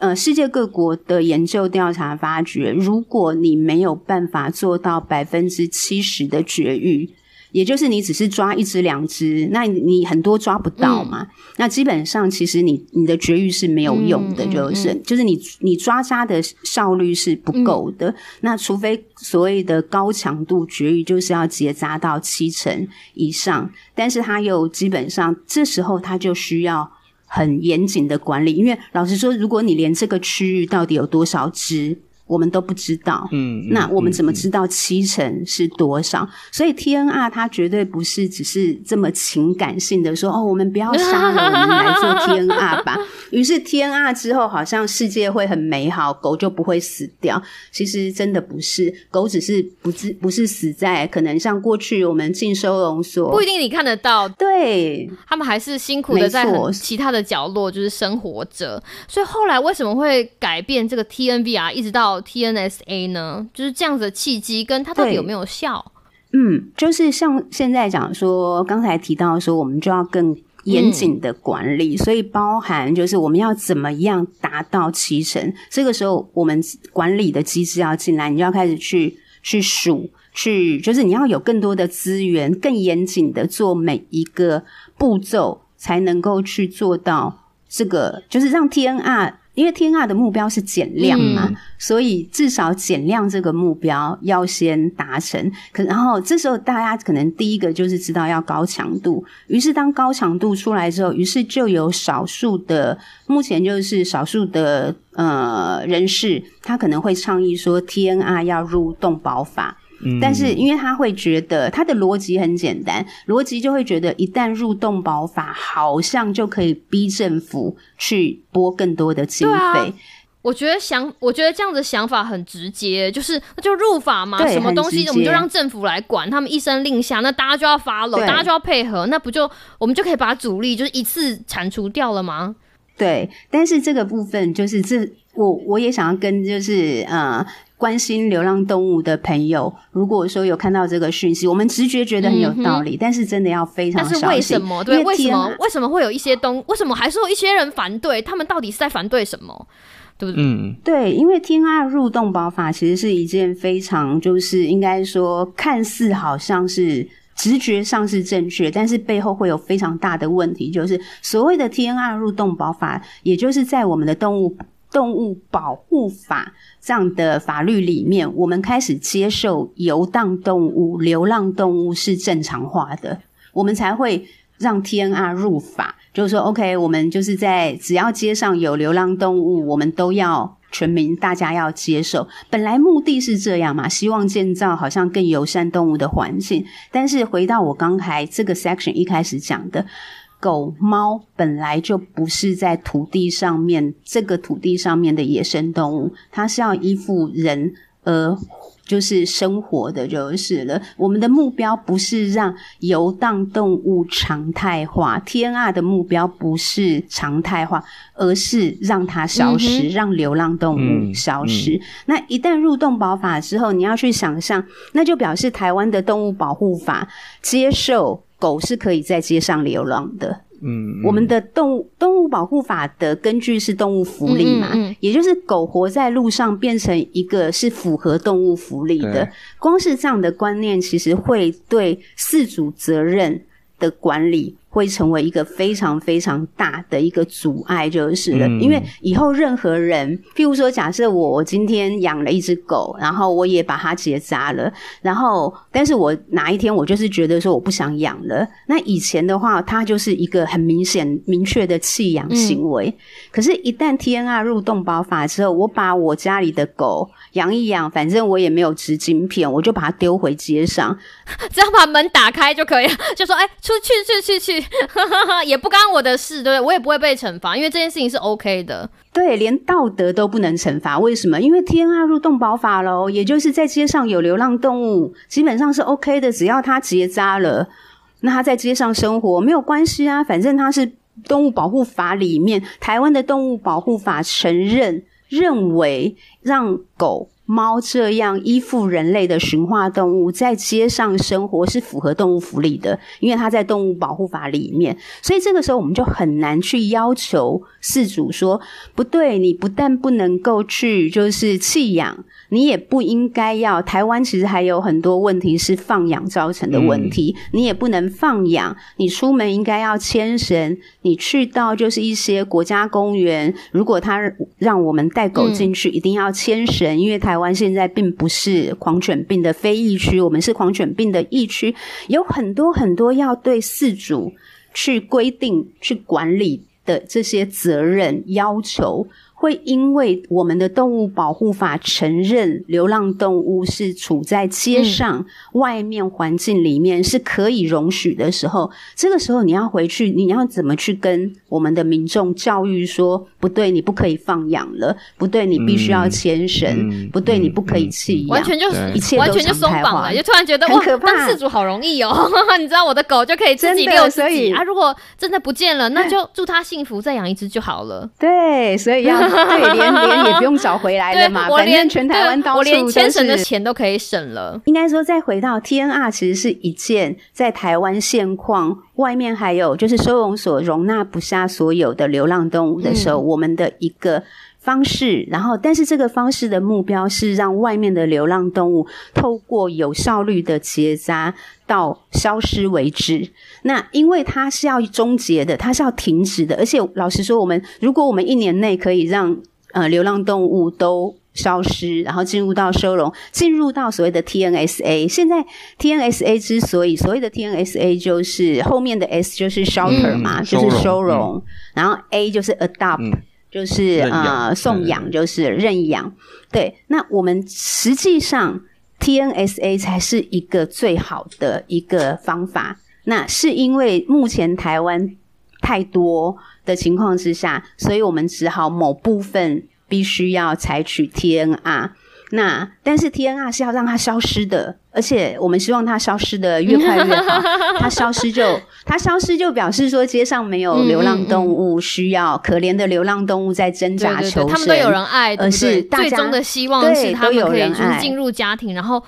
呃，世界各国的研究调查发觉，如果你没有办法做到百分之七十的绝育，也就是你只是抓一只两只，那你你很多抓不到嘛？那基本上其实你你的绝育是没有用的，嗯嗯就是、就是你你抓扎的效率是不够的。那除非所谓的高强度绝育，就是要结扎到七成以上，但是它又基本上这时候它就需要。很严谨的管理，因为老实说，如果你连这个区域到底有多少只，我们都不知道，嗯，嗯那我们怎么嗯知道七成是多少？所以 TNR 它绝对不是只是这么情感性的说哦，我们不要杀了，我们来做 TNR 吧。于是 TNR 之后，好像世界会很美好，狗就不会死掉。其实真的不是，狗只是不是不是死在可能像过去我们进收容所，不一定你看得到，对他们还是辛苦的在其他的角落就是生活着。所以后来为什么会改变这个 TNVR 一直到 TNSA 呢？就是这样子的契机，跟它到底有没有效？嗯，就是像现在讲说，刚才提到说，我们就要更严谨的管理，所以包含就是我们要怎么样达到七成。这个时候，我们管理的机制要进来，你就要开始去去数，去就是你要有更多的资源，更严谨的做每一个步骤，才能够去做到这个，就是让 TNR。因为 TNR 的目标是减量嘛，嗯所以至少减量这个目标要先达成。可然后这时候大家可能第一个就是知道要高强度，于是当高强度出来之后，于是就有少数的目前就是少数的呃人士，他可能会倡议说 TNR 要入动保法。嗯但是因为他会觉得他的逻辑很简单，逻辑就会觉得一旦入动保法，好像就可以逼政府去拨更多的经对啊费。我觉得想，我觉得这样子想法很直接，就是那就入法嘛，什么东西我们就让政府来管，他们一声令下，那大家就要 follow，大家就要配合，那不就我们就可以把阻力就是一次铲除掉了吗？对，但是这个部分就是这，我我也想要跟就是呃关心流浪动物的朋友，如果说有看到这个讯息，我们直觉觉得很有道理，但是真的要非常小心。但是为什么？对，为什么？为什么会有一些东？为什么还是有一些人反对？他们到底是在反对什么？对不对？嗯，对，因为天二入洞保法其实是一件非常，就是应该说，看似好像是直觉上是正确，但是背后会有非常大的问题。就是所谓的 TNR 入动保法，也就是在我们的动物动物保护法这样的法律里面，我们开始接受游荡动物、流浪动物是正常化的，我们才会让 TNR 入法。就是说，OK，我们就是在只要街上有流浪动物，我们都要全民大家要接受。本来目的是这样嘛，希望建造好像更友善动物的环境。但是回到我刚才这个 section 一开始讲的，狗猫本来就不是在土地上面这个土地上面的野生动物，它是要依附人而。就是生活的，就是了。我们的目标不是让游荡动物常态化，天 r 的目标不是常态化，而是让它消失，让流浪动物消失。那一旦入动保法之后，你要去想象，那就表示台湾的动物保护法接受狗是可以在街上流浪的。嗯，我们的动物动物保护法的根据是动物福利嘛，也就是狗活在路上变成一个是符合动物福利的。光是这样的观念，其实会对饲主责任的管理。会成为一个非常非常大的一个阻碍，就是了。因为以后任何人，譬如说，假设我我今天养了一只狗，然后我也把它结扎了，然后，但是我哪一天我就是觉得说我不想养了，那以前的话，它就是一个很明显明确的弃养行为。可是，一旦 T N R 入动保法之后，我把我家里的狗养一养，反正我也没有植晶片，我就把它丢回街上，只要把门打开就可以了，就说：“哎，出去去去去。” 也不干我的事，对不对？我也不会被惩罚，因为这件事情是 OK 的。对，连道德都不能惩罚，为什么？因为天啊入动保法喽，也就是在街上有流浪动物，基本上是 OK 的，只要它结扎了，那它在街上生活没有关系啊，反正它是动物保护法里面，台湾的动物保护法承认认为让狗。猫这样依附人类的驯化动物，在街上生活是符合动物福利的，因为它在动物保护法里面。所以这个时候，我们就很难去要求饲主说，不对，你不但不能够去就是弃养。你也不应该要。台湾其实还有很多问题是放养造成的问题，你也不能放养。你出门应该要牵绳，你去到就是一些国家公园，如果他让我们带狗进去，一定要牵绳，因为台湾现在并不是狂犬病的非疫区，我们是狂犬病的疫区，有很多很多要对饲主去规定、去管理的这些责任要求。会因为我们的动物保护法承认流浪动物是处在街上外面环境里面是可以容许的时候，这个时候你要回去，你要怎么去跟我们的民众教育说，不对，你不可以放养了，不对，你必须要牵绳，不对，你不可以弃养，完全就一切完全就松绑了，就突然觉得很可怕。当饲主好容易哦，你知道我的狗就可以自己遛自己啊，如果真的不见了，那就祝它幸福，再养一只就好了。对，所以要。对，连连也不用找回来了嘛，反正全台湾到处连牵绳的钱都可以省了。应该说，再回到 T N R，其实是一件在台湾现况，外面还有就是收容所容纳不下所有的流浪动物的时候，我们的一个方式。然后，但是这个方式的目标是让外面的流浪动物透过有效率的结扎到消失为止。那因为它是要终结的，它是要停止的。而且老实说，我们如果我们一年内可以让呃，流浪动物都消失，然后进入到收容，进入到所谓的 TNSA。现在 TNSA 之所以所谓的 TNSA，就是后面的 S 就是 shelter 嘛，就是收容，然后 A 就是 adopt，就是呃送养，就是认养。对，那我们实际上 TNSA 才是一个最好的一个方法。那是因为目前台湾太多。的情况之下，所以我们只好某部分必须要采取 TNR。那但是 TNR 是要让它消失的，而且我们希望它消失的越快越好。它消失就它消失就表示说街上没有流浪动物，需要可怜的流浪动物在挣扎求生，他们都有人爱，而是最终的希望是他们可以进入家庭，然后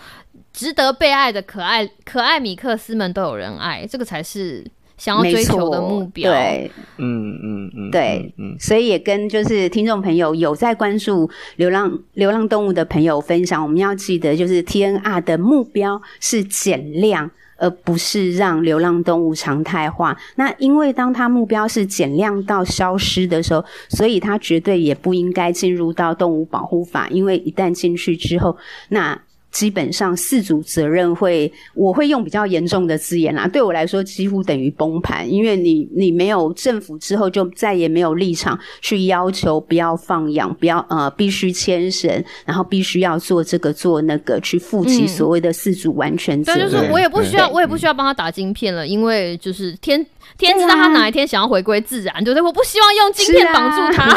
值得被爱的可爱可爱米克斯们都有人爱，这个才是。想要追求的目标，对，嗯嗯嗯，对，所以也跟就是听众朋友有在关注流浪流浪动物的朋友分享，我们要记得，就是 TNR 的目标是减量，而不是让流浪动物常态化。那因为当它目标是减量到消失的时候，所以它绝对也不应该进入到动物保护法，因为一旦进去之后，那。基本上，四组责任会，我会用比较严重的字眼啦。对我来说，几乎等于崩盘，因为你你没有政府之后，就再也没有立场去要求不要放养，不要呃必须牵绳，然后必须要做这个做那个，去负起所谓的四组完全责任。就是我也不需要，我也不需要帮他打晶片了，因为就是天。天知道他哪一天想要回归自然，对不对？我不希望用晶片绑住他。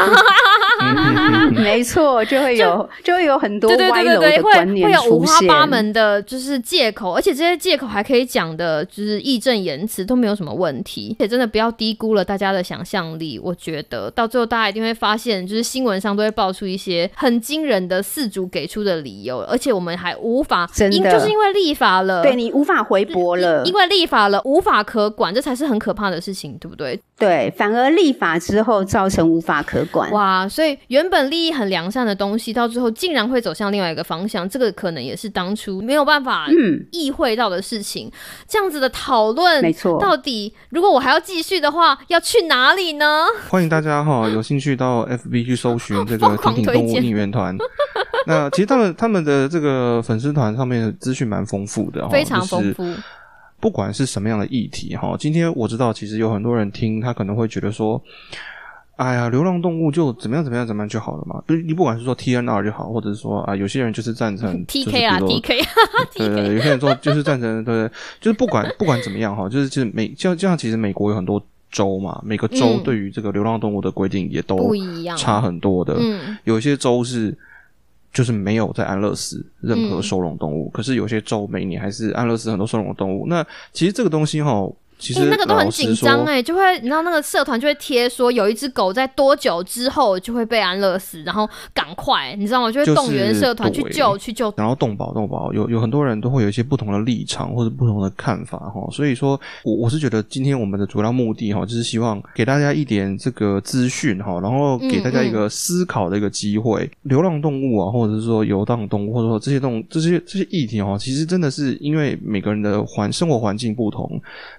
没错，就会有就会有很多歪楼的观念会有五花八门的，就是借口，而且这些借口还可以讲的，就是义正言辞，都没有什么问题。且真的不要低估了大家的想象力。我觉得到最后大家一定会发现，就是新闻上都会爆出一些很惊人的四主给出的理由，而且我们还无法，真的就是因为立法了，对你无法回驳了，因为立法了无法可管，这才是很可怕的事情，对不对？对，反而立法之后造成无法可管。哇，所以原本利益很良善的东西，到最后竟然会走向另外一个方向，这个可能也是当初没有办法意会到的事情。这样子的讨论，没错。到底如果我还要继续的话，要去哪里呢？欢迎大家哈，有兴趣到 FB 去搜寻这个“听听动物应援团”。那其实他们他们的这个粉丝团上面资讯蛮丰富的，非常丰富。不管是什么样的议题哈，今天我知道，其实有很多人听他可能会觉得说，哎呀，流浪动物就怎么样怎么样怎么样就好了嘛。不你不管是说 T N R 就好，或者是说啊，有些人就是赞成 T K 啊 T K，对对，有些人说就是赞成，对对，就是不管不管怎么样哈，就是就是美，就就像其实美国有很多州嘛，每个州对于这个流浪动物的规定也都不一样，差很多的。嗯，有些州是。就是没有在安乐死任何收容动物，可是有些州每年还是安乐死很多收容动物。那其实这个东西哈。其实那个都很紧张哎，就会你知道那个社团就会贴说有一只狗在多久之后就会被安乐死，然后赶快你知道吗？就会动员社团去救去救。然后动保动保有有很多人都会有一些不同的立场或者不同的看法哈，所以说我我是觉得今天我们的主要目的哈，就是希望给大家一点这个资讯哈，然后给大家一个思考的一个机会。流浪动物啊，或者是说游荡动物，或者说这些动物这些这些议题哈，其实真的是因为每个人的环生活环境不同，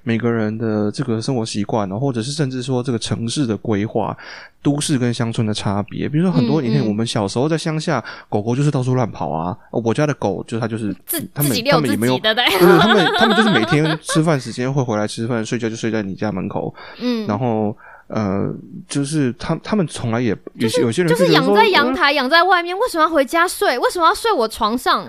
每个。人的这个生活习惯呢，或者是甚至说这个城市的规划，都市跟乡村的差别。比如说很多年前我们小时候在乡下，狗狗就是到处乱跑啊。我家的狗就它就是他们他们也没有，对对，他们他们就是每天吃饭时间会回来吃饭，睡觉就睡在你家门口。嗯，然后呃，就是他他们从来也有些有些人就是养在阳台，养在外面，为什么要回家睡？为什么要睡我床上？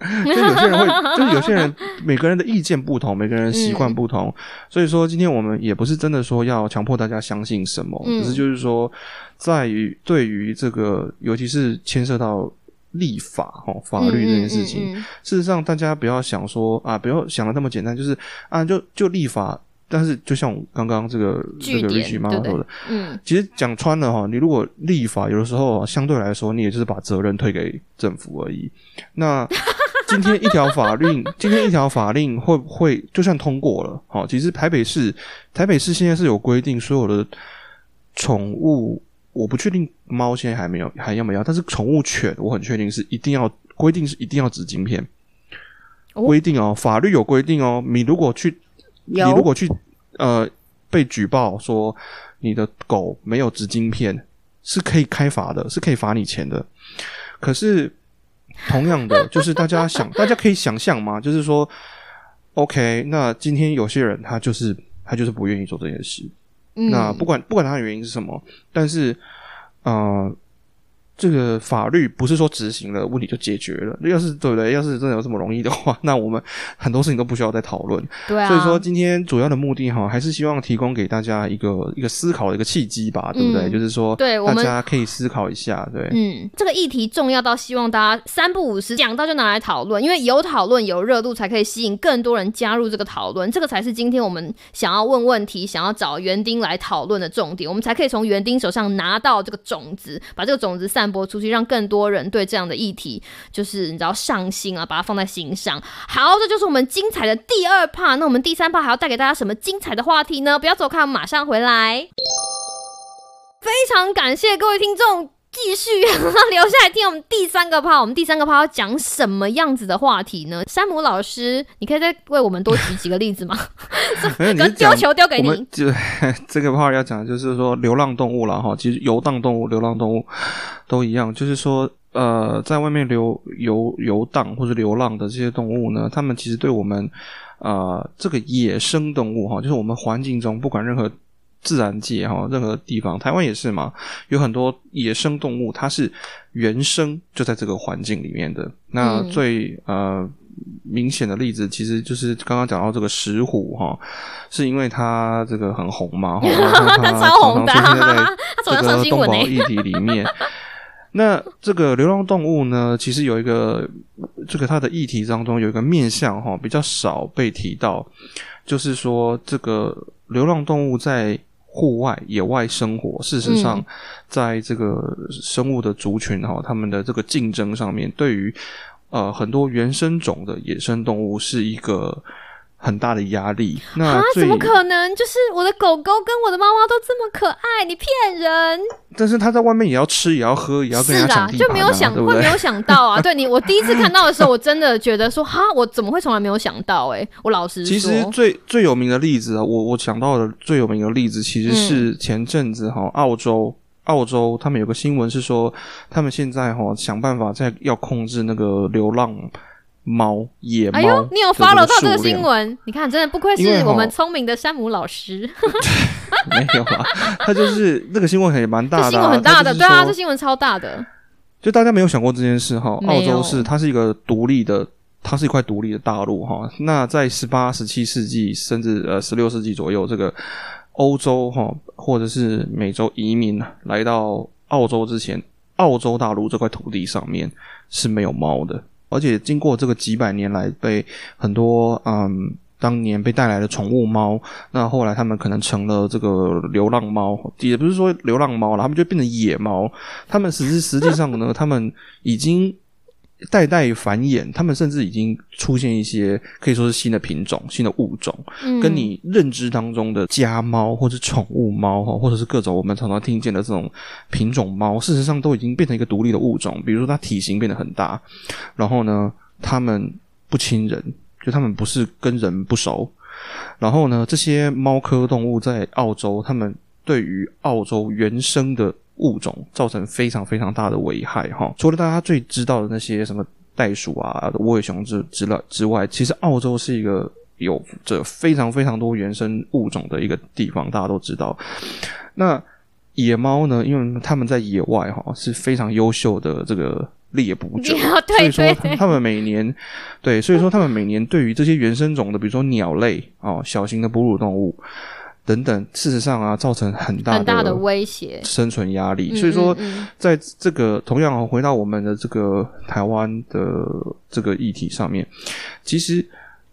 就有些人会，就是有些人每个人的意见不同，每个人习惯不同，所以说今天我们也不是真的说要强迫大家相信什么，只是就是说，在于对于这个，尤其是牵涉到立法哈法律这件事情，事实上大家不要想说啊，不要想的那么简单，就是啊，就就立法。但是，就像刚刚这个这个 Rich 妈妈说的，嗯，其实讲穿了哈，你如果立法，有的时候相对来说，你也就是把责任推给政府而已。那今天一条法令，今天一条法令会不会就算通过了？好，其实台北市台北市现在是有规定，所有的宠物，我不确定猫现在还没有还要不要，但是宠物犬我很确定是一定要规定是一定要纸晶片，规定哦，法律有规定哦，你如果去。你如果去呃被举报说你的狗没有植晶片，是可以开罚的，是可以罚你钱的。可是同样的，就是大家想，大家可以想象吗？就是说，OK，那今天有些人他就是他就是不愿意做这件事。那不管不管他的原因是什么，但是呃，这个法律不是说执行了问题就解决了，要是对不对？要是真的有这么容易的话，那我们很多事情都不需要再讨论。对啊，所以说今天主要的目的哈，还是希望提供给大家一个一个思考的一个契机吧，对不对？就是说，对大家可以思考一下，对，嗯，这个议题重要到希望大家三不五时讲到就拿来讨论，因为有讨论有热度，才可以吸引更多人加入这个讨论，这个才是今天我们想要问问题、想要找园丁来讨论的重点，我们才可以从园丁手上拿到这个种子，把这个种子散播出去，让更多人对这样的议题，就是你知道上心啊，把它放在心上。好，这就是我们精彩的第二趴。那我们第三趴还要带给大家什么精彩的话题呢？不要走开，我们马上回来。非常感谢各位听众继续留下来听我们第三个 part。我们第三个 part 要讲什么样子的话题呢？山姆老师，你可以再为我们多举几个例子吗？丢球丢给你。就 这个 part 要讲，就是说流浪动物了哈。其实游荡动物、流浪动物都一样，就是说。呃，在外面流游游荡或者流浪的这些动物呢，它们其实对我们呃这个野生动物哈，就是我们环境中不管任何自然界哈，任何地方，台湾也是嘛，有很多野生动物，它是原生就在这个环境里面的。那最呃明显的例子，其实就是刚刚讲到这个石虎哈，是因为它这个很红嘛，它超红的，它这个动保议题里面。那这个流浪动物呢，其实有一个这个它的议题当中有一个面向哈，比较少被提到，就是说这个流浪动物在户外野外生活，事实上，在这个生物的族群哈，他们的这个竞争上面，对于呃很多原生种的野生动物是一个。很大的压力，那怎么可能？就是我的狗狗跟我的猫猫都这么可爱，你骗人！但是它在外面也要吃，也要喝，也要跟人家就没有想会没有想到啊！对你，我第一次看到的时候，我真的觉得说哈，我怎么会从来没有想到？哎，我老实说，其实最最有名的例子啊，我我想到的最有名的例子，其实是前阵子哈，澳洲澳洲他们有个新闻是说，他们现在哈想办法在要控制那个流浪。猫野猫，哎呦，你有 follow 到这个新闻？你看，真的不愧是我们聪明的山姆老师。没有啊，他就是那个新闻也蛮大的，新闻很大的，对啊，这新闻超大的。就大家没有想过这件事哈，澳洲是它是一个独立的，它是一块独立的大陆哈。那在十八、十七世纪，甚至呃十六世纪左右，这个欧洲哈，或者是美洲移民来到澳洲之前，澳洲大陆这块土地上面是没有猫的。而且经过这个几百年来，被很多嗯当年被带来的宠物猫，那后来他们可能成了这个流浪猫，也不是说流浪猫了，他们就变成野猫。他们实际实际上呢，他们已经。代代繁衍，他们甚至已经出现一些可以说是新的品种、新的物种，跟你认知当中的家猫或者宠物猫哈，或者是各种我们常常听见的这种品种猫，事实上都已经变成一个独立的物种。比如说，它体型变得很大，然后呢，它们不亲人，就它们不是跟人不熟。然后呢，这些猫科动物在澳洲，它们对于澳洲原生的。物种造成非常非常大的危害哈，除了大家最知道的那些什么袋鼠啊、无尾熊之之了之外，其实澳洲是一个有着非常非常多原生物种的一个地方，大家都知道。那野猫呢？因为它们在野外哈是非常优秀的这个猎捕者，所以说他们每年对，所以说他们每年对于这些原生种的，比如说鸟类哦，小型的哺乳动物。等等，事实上啊，造成很大很大的威胁、生存压力。所以说，在这个同样回到我们的这个台湾的这个议题上面，其实。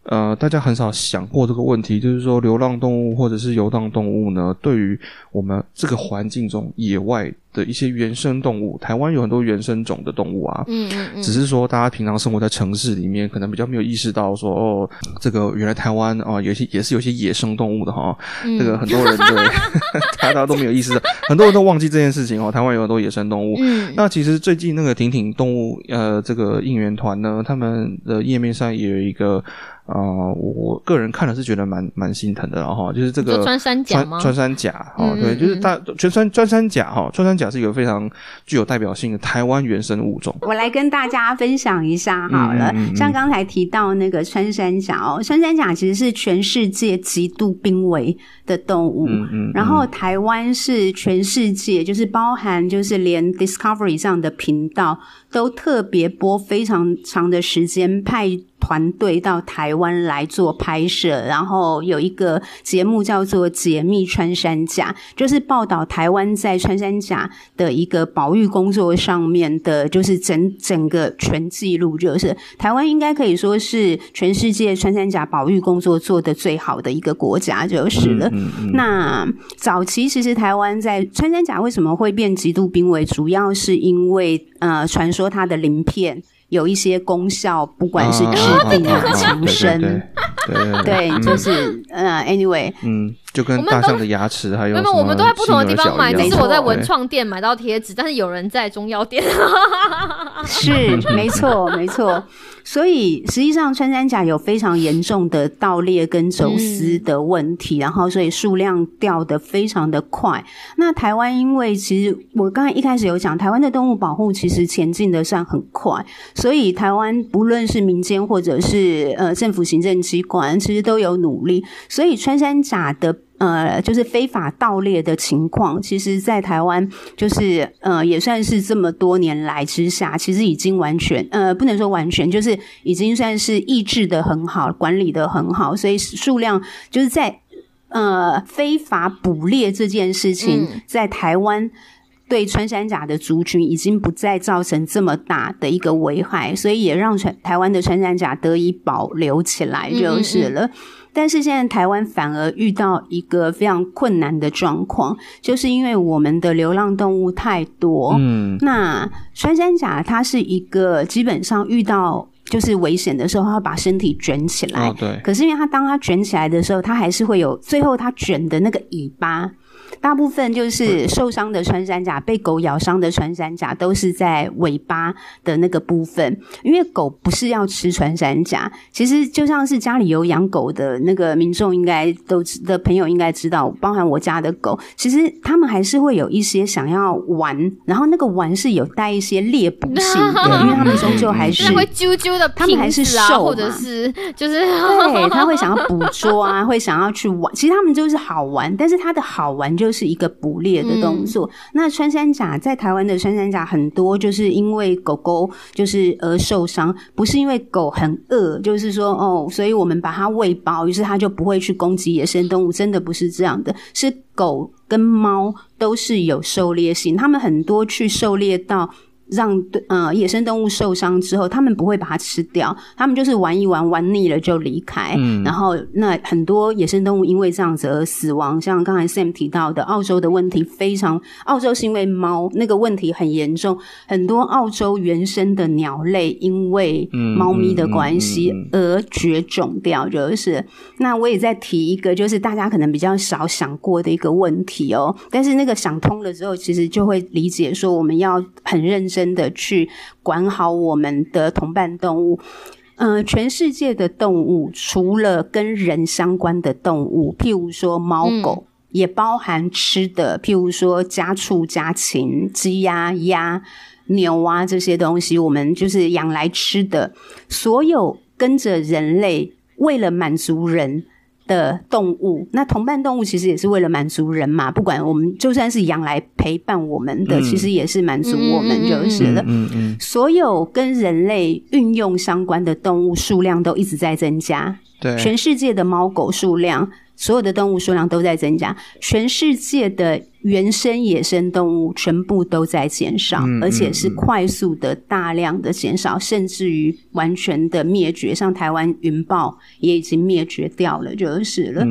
呃，大家很少想过这个问题，就是说流浪动物或者是游荡动物呢，对于我们这个环境中野外的一些原生动物，台湾有很多原生种的动物啊，嗯嗯嗯，只是说大家平常生活在城市里面，可能比较没有意识到说，哦，这个原来台湾啊，有些也是有些野生动物的哈，这个很多人对，大家都没有意识到，很多人都忘记这件事情哦，台湾有很多野生动物，嗯，那其实最近那个婷婷动物呃这个应援团呢，他们的页面上也有一个。啊，我个人看了是觉得蛮蛮心疼的，然后就是这个穿山甲吗？穿山甲，哦，对，就是大全穿穿山甲哈，穿山甲甲是一个非常具有代表性的台湾原生物种。我来跟大家分享一下好了，像刚才提到那个穿山甲哦，穿山甲其实是全世界极度濒危的动物，然后台湾是全世界就是包含就是连 Discovery 上的频道都特别播非常长的时间派。团队到台湾来做拍摄，然后有一个节目叫做《解密穿山甲》，就是报道台湾在穿山甲的一个保育工作上面的，就是整整个全记录，就是台湾应该可以说是全世界穿山甲保育工作做的最好的一个国家，就是了。那早期其实台湾在穿山甲为什么会变极度濒危，主要是因为呃，传说它的鳞片。有一些功效，不管是治病啊、强身，对，就是嗯，anyway，嗯，就跟大象的牙齿还有，没有，我们都在不同的地方买，只是我在文创店买到贴纸，但是有人在中药店，是没错，没错。所以实际上，穿山甲有非常严重的盗猎跟走私的问题，然后所以数量掉的非常的快。那台湾因为其实我刚才一开始有讲，台湾的动物保护其实前进的算很快，所以台湾不论是民间或者是呃政府行政机关，其实都有努力。所以穿山甲的。呃，就是非法盗猎的情况，其实，在台湾就是呃，也算是这么多年来之下，其实已经完全呃，不能说完全，就是已经算是抑制的很好，管理的很好，所以数量就是在呃非法捕猎这件事情，在台湾对穿山甲的族群已经不再造成这么大的一个危害，所以也让全台湾的穿山甲得以保留起来就是了。但是现在台湾反而遇到一个非常困难的状况，就是因为我们的流浪动物太多。嗯，那穿山甲它是一个基本上遇到就是危险的时候，它会把身体卷起来。对。可是因为它当它卷起来的时候，它还是会有最后它卷的那个尾巴。大部分就是受伤的穿山甲，被狗咬伤的穿山甲都是在尾巴的那个部分，因为狗不是要吃穿山甲。其实就像是家里有养狗的那个民众，应该都的朋友应该知道，包含我家的狗，其实他们还是会有一些想要玩，然后那个玩是有带一些猎捕性的，因为他们终究还是会啾啾的，他们还是瘦，或者是就是对，他会想要捕捉啊，会想要去玩。其实他们就是好玩，但是他的好玩就。就是一个捕猎的动作。那穿山甲在台湾的穿山甲很多，就是因为狗狗就是而受伤，不是因为狗很饿，就是说哦，所以我们把它喂饱，于是它就不会去攻击野生动物。真的不是这样的，是狗跟猫都是有狩猎性，它们很多去狩猎到。让呃野生动物受伤之后，他们不会把它吃掉，他们就是玩一玩，玩腻了就离开。嗯，然后那很多野生动物因为这样子而死亡，像刚才 Sam 提到的，澳洲的问题非常，澳洲是因为猫那个问题很严重，很多澳洲原生的鸟类因为猫咪的关系而绝种掉，就是。那我也在提一个，就是大家可能比较少想过的一个问题哦，但是那个想通了之后，其实就会理解说我们要很认真。真的去管好我们的同伴动物，嗯，全世界的动物除了跟人相关的动物，譬如说猫狗，也包含吃的，譬如说家畜家禽、鸡鸭鸭、牛啊这些东西，我们就是养来吃的。所有跟着人类，为了满足人。的动物，那同伴动物其实也是为了满足人嘛。不管我们就算是养来陪伴我们的，其实也是满足我们就是了。嗯嗯，所有跟人类运用相关的动物数量都一直在增加。对，全世界的猫狗数量。所有的动物数量都在增加，全世界的原生野生动物全部都在减少，而且是快速的、大量的减少，甚至于完全的灭绝。像台湾云豹也已经灭绝掉了，就是了。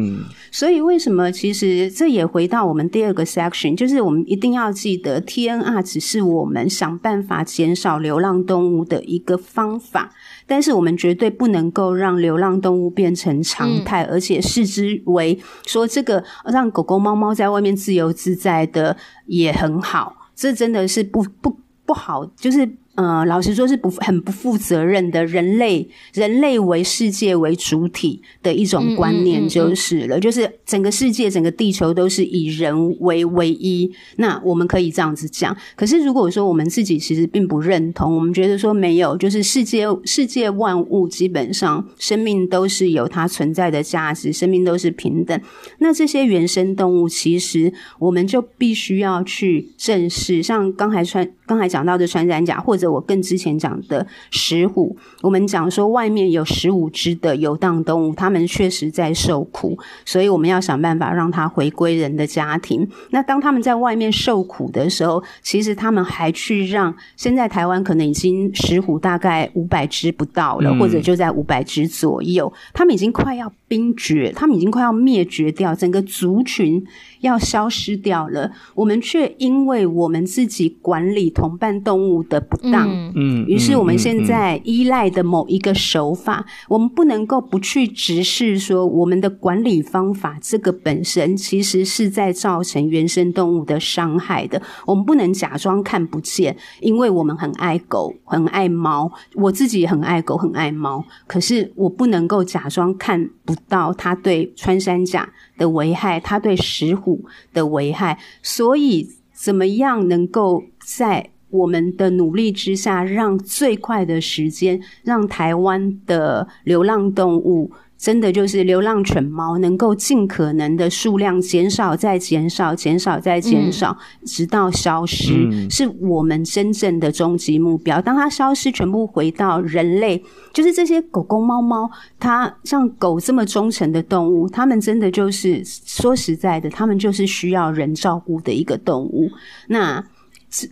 所以为什么？其实这也回到我们第二个 section，就是我们一定要记得，TNR 只是我们想办法减少流浪动物的一个方法。但是我们绝对不能够让流浪动物变成常态，而且视之为说这个让狗狗、猫猫在外面自由自在的也很好，这真的是不不不好，就是呃，老实说是不很不负责任的，人类人类为世界为主体的一种观念就是了，就是整个世界整个地球都是以人为唯一。那我们可以这样子讲，可是如果说我们自己其实并不认同，我们觉得说没有，就是世界世界万物基本上生命都是有它存在的价值，生命都是平等。那这些原生动物，其实我们就必须要去正视，像刚才穿刚才讲到的穿山甲，或者我更之前讲的石虎，我们讲说外面有十五只的游荡动物，它们确实在受苦，所以我们要想办法让它回归人的家庭。那当他们在外面受苦的时候，其实他们还去让现在台湾可能已经石虎大概五百只不到了，或者就在五百只左右，他们已经快要冰绝，他们已经快要灭绝掉，整个族群。要消失掉了，我们却因为我们自己管理同伴动物的不当，嗯，于是我们现在依赖的某一个手法，我们不能够不去直视说，我们的管理方法这个本身其实是在造成原生动物的伤害的。我们不能假装看不见，因为我们很爱狗，很爱猫，我自己也很爱狗，很爱猫，可是我不能够假装看不到它对穿山甲。的危害，它对石虎的危害，所以怎么样能够在我们的努力之下，让最快的时间，让台湾的流浪动物。真的就是流浪犬猫能够尽可能的数量减少，再减少，减少再减少，直到消失，是我们真正的终极目标。当它消失，全部回到人类，就是这些狗狗、猫猫，它像狗这么忠诚的动物，它们真的就是说实在的，它们就是需要人照顾的一个动物。那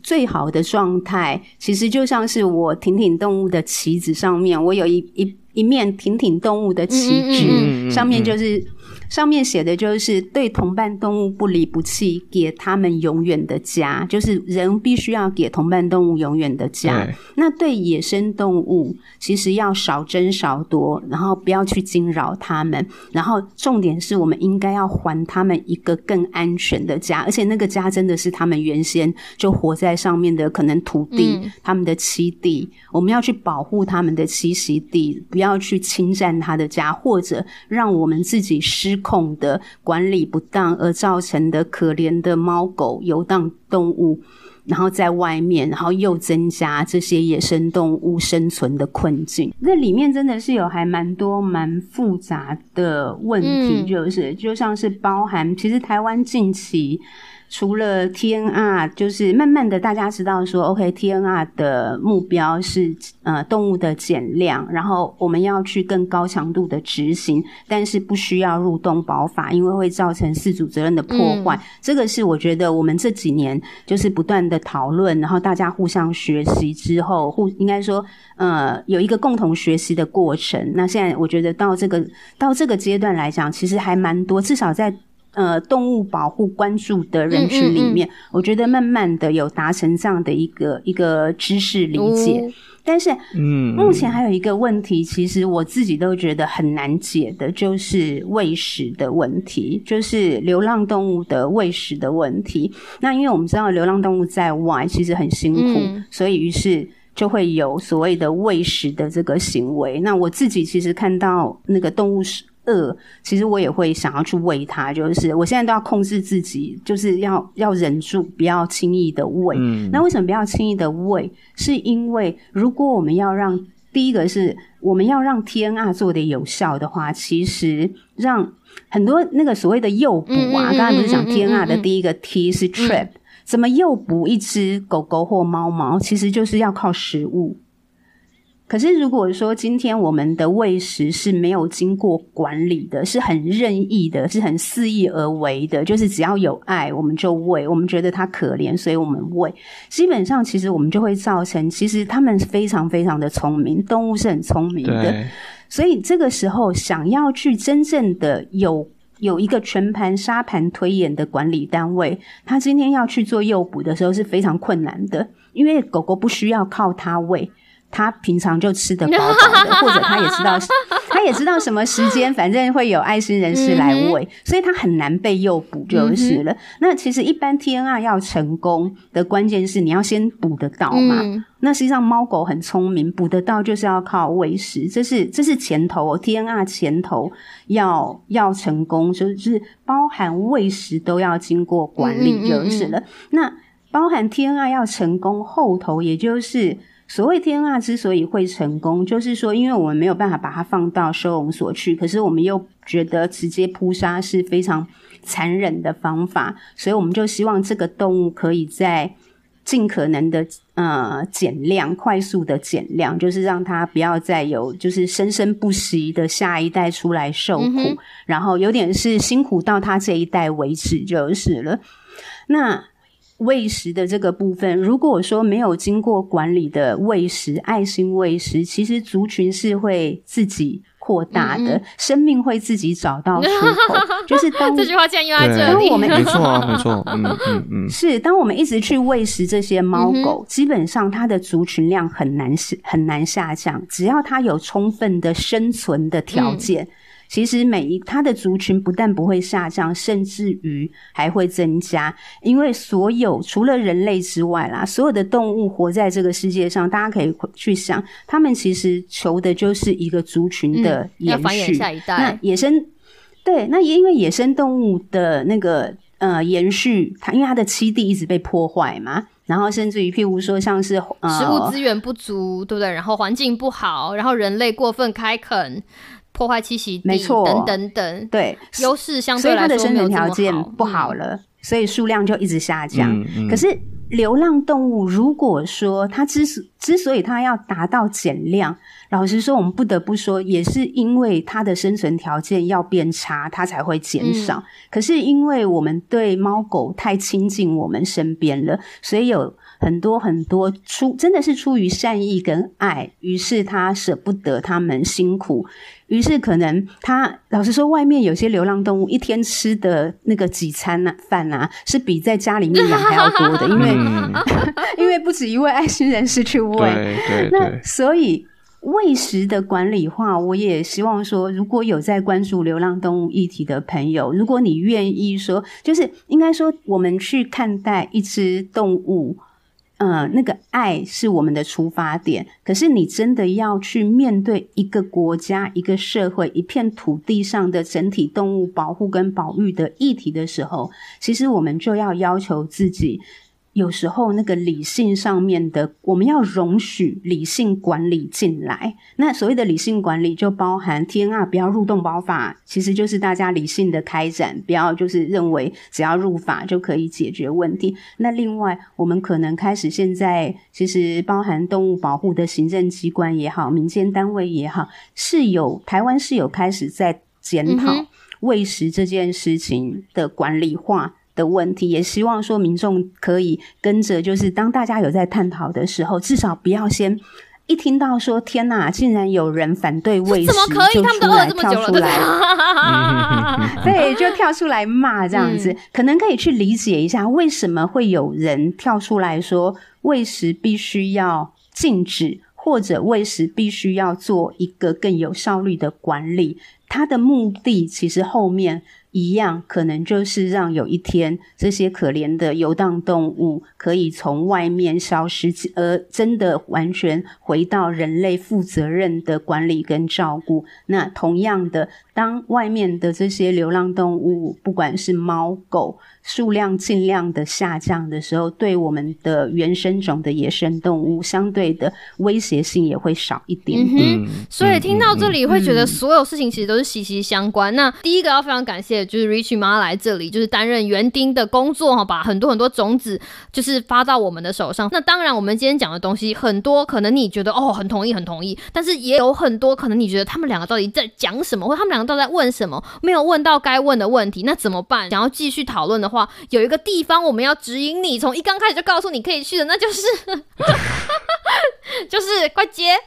最好的状态，其实就像是我挺挺动物的旗子上面，我有一一。一面挺挺动物的旗帜，上面就是。上面写的就是对同伴动物不离不弃，给他们永远的家。就是人必须要给同伴动物永远的家。那对野生动物，其实要少争少夺，然后不要去惊扰他们。然后重点是我们应该要还他们一个更安全的家，而且那个家真的是他们原先就活在上面的可能土地，他们的栖地。我们要去保护他们的栖息地，不要去侵占他的家，或者让我们自己失。控的管理不当而造成的可怜的猫狗游荡动物，然后在外面，然后又增加这些野生动物生存的困境。那里面真的是有还蛮多蛮复杂的问题，就是就像是包含，其实台湾近期。除了 TNR，就是慢慢的大家知道说，OK，TNR 的目标是呃动物的减量，然后我们要去更高强度的执行，但是不需要入动保法，因为会造成四主责任的破坏。这个是我觉得我们这几年就是不断的讨论，然后大家互相学习之后，互应该说呃有一个共同学习的过程。那现在我觉得到这个到这个阶段来讲，其实还蛮多，至少在。呃，动物保护关注的人群里面，我觉得慢慢的有达成这样的一个一个知识理解，但是，嗯，目前还有一个问题，其实我自己都觉得很难解的，就是喂食的问题，就是流浪动物的喂食的问题。那因为我们知道流浪动物在外其实很辛苦，所以于是就会有所谓的喂食的这个行为。那我自己其实看到那个动物是。饿，其实我也会想要去喂它，就是我现在都要控制自己，就是要要忍住，不要轻易的喂。那为什么不要轻易的喂？是因为如果我们要让第一个是我们要让 TNR 做的有效的话，其实让很多那个所谓的诱捕啊，刚才不是讲 TNR 的第一个 T 是 trap，怎么诱捕一只狗狗或猫猫，其实就是要靠食物。可是，如果说今天我们的喂食是没有经过管理的，是很任意的，是很肆意而为的，就是只要有爱我们就喂，我们觉得它可怜，所以我们喂。基本上，其实我们就会造成，其实他们非常非常的聪明，动物是很聪明的。所以这个时候，想要去真正的有有一个全盘沙盘推演的管理单位，他今天要去做诱捕的时候是非常困难的，因为狗狗不需要靠它喂。他平常就吃得饱饱的，或者他也知道，他也知道什么时间，反正会有爱心人士来喂，所以他很难被诱捕就是了。那其实一般 TNR 要成功的关键是你要先捕得到嘛。那实际上猫狗很聪明，捕得到就是要靠喂食，这是这是前头 TNR 前头要要成功，就是包含喂食都要经过管理就是了。那包含 TNR 要成功后头，也就是所谓 TNR 之所以会成功，就是说，因为我们没有办法把它放到收容所去，可是我们又觉得直接扑杀是非常残忍的方法，所以我们就希望这个动物可以在尽可能的呃减量，快速的减量，就是让它不要再有就是生生不息的下一代出来受苦，然后有点是辛苦到它这一代为止就是了。那喂食的这个部分，如果说没有经过管理的喂食，爱心喂食，其实族群是会自己扩大的，生命会自己找到出口。就是当 这句话竟然用在这里，没错啊，没错，嗯嗯嗯，是当我们一直去喂食这些猫狗，基本上它的族群量很难很难下降，只要它有充分的生存的条件。其实每一它的族群不但不会下降，甚至于还会增加，因为所有除了人类之外啦，所有的动物活在这个世界上，大家可以去想，他们其实求的就是一个族群的延续。那野生对，那因为野生动物的那个呃延续，它因为它的栖地一直被破坏嘛，然后甚至于譬如说像是食物资源不足，对不对？然后环境不好，然后人类过分开垦。破坏栖息地，等等等，对，优势相对来说生存条件不好了，所以数量就一直下降。可是流浪动物，如果说它之所之所以它要达到减量，老实说，我们不得不说，也是因为它的生存条件要变差，它才会减少。可是因为我们对猫狗太亲近我们身边了，所以有。很多很多出真的是出于善意跟爱，于是他舍不得他们辛苦，于是可能他老实说，外面有些流浪动物一天吃的那个几餐啊饭啊，是比在家里面养还要多的，因为因为不止一位爱心人士去喂，那所以喂食的管理化，我也希望说，如果有在关注流浪动物议题的朋友，如果你愿意说，就是应该说，我们去看待一只动物。嗯，那个爱是我们的出发点。可是，你真的要去面对一个国家、一个社会、一片土地上的整体动物保护跟保育的议题的时候，其实我们就要要求自己。有时候那个理性上面的，我们要容许理性管理进来。那所谓的理性管理，就包含 TNR 不要入动保法，其实就是大家理性的开展，不要就是认为只要入法就可以解决问题。那另外，我们可能开始现在其实包含动物保护的行政机关也好，民间单位也好，是有台湾是有开始在检讨喂食这件事情的管理化。的问题，也希望说民众可以跟着，就是当大家有在探讨的时候，至少不要先一听到说“天哪，竟然有人反对喂食”，就出来跳出来，对，就跳出来骂这样子，可能可以去理解一下为什么会有人跳出来说喂食必须要禁止，或者喂食必须要做一个更有效率的管理，它的目的其实后面。一样，可能就是让有一天这些可怜的游荡动物可以从外面消失，而真的完全回到人类负责任的管理跟照顾。那同样的，当外面的这些流浪动物，不管是猫狗，数量尽量的下降的时候，对我们的原生种的野生动物相对的威胁性也会少一点。嗯哼所以听到这里会觉得所有事情其实都是息息相关。那第一个要非常感谢。就是 Rich 妈来这里，就是担任园丁的工作哈，把很多很多种子就是发到我们的手上。那当然，我们今天讲的东西很多，可能你觉得哦很同意很同意，但是也有很多可能你觉得他们两个到底在讲什么，或他们两个都在问什么，没有问到该问的问题，那怎么办？想要继续讨论的话，有一个地方我们要指引你，从一刚开始就告诉你可以去的，那就是 就是快接。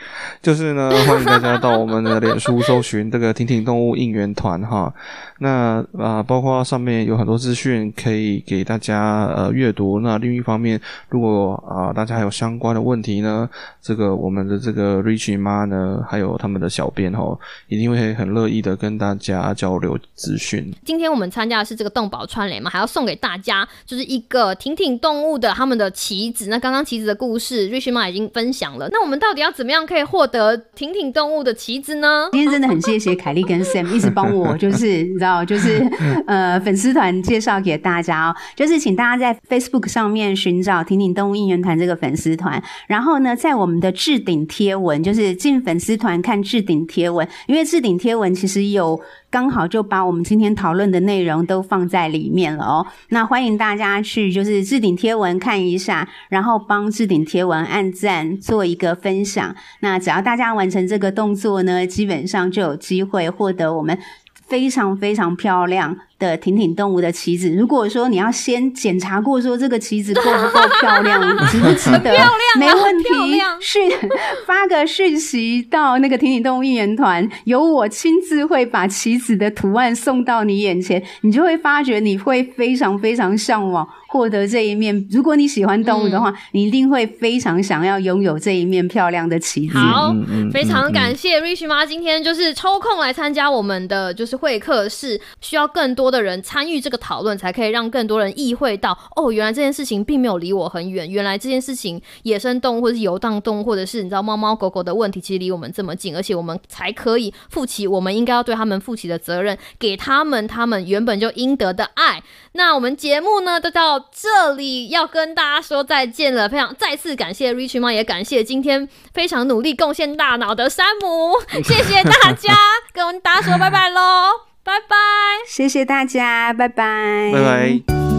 就是呢，欢迎大家到我们的脸书搜寻这个“婷婷动物应援团”哈。那啊，包括上面有很多资讯可以给大家呃阅读。那另一方面，如果啊大家还有相关的问题呢，这个我们的这个 Rich 妈呢，还有他们的小编哈，一定会很乐意的跟大家交流资讯。今天我们参加的是这个动保串联嘛，还要送给大家就是一个婷婷动物的他们的旗子。那刚刚旗子的故事，Rich 妈已经分享了。那我们到底要怎么样可以获得挺挺动物的旗子呢？今天真的很谢谢凯莉跟 Sam 一直帮我，就是你知道。就是 呃，粉丝团介绍给大家哦，就是请大家在 Facebook 上面寻找“挺挺动物应援团”这个粉丝团，然后呢，在我们的置顶贴文，就是进粉丝团看置顶贴文，因为置顶贴文其实有刚好就把我们今天讨论的内容都放在里面了哦。那欢迎大家去就是置顶贴文看一下，然后帮置顶贴文按赞，做一个分享。那只要大家完成这个动作呢，基本上就有机会获得我们。非常非常漂亮。的挺挺动物的旗子，如果说你要先检查过，说这个旗子够不够漂亮，值不值得？没问题。讯发个讯息到那个挺挺动物应援团，由我亲自会把旗子的图案送到你眼前，你就会发觉你会非常非常向往获得这一面。如果你喜欢动物的话，你一定会非常想要拥有这一面漂亮的旗子。好，非常感谢 Rich 妈今天就是抽空来参加我们的就是会客室，需要更多。的人参与这个讨论，才可以让更多人意会到哦，原来这件事情并没有离我很远。原来这件事情，野生动物或者是游荡动物，或者是你知道猫猫狗狗的问题，其实离我们这么近，而且我们才可以负起我们应该要对他们负起的责任，给他们他们原本就应得的爱。那我们节目呢，就到这里要跟大家说再见了。非常再次感谢 Rich 猫，也感谢今天非常努力贡献大脑的山姆，谢谢大家，跟大家说拜拜喽。拜拜，谢谢大家，拜拜，拜拜。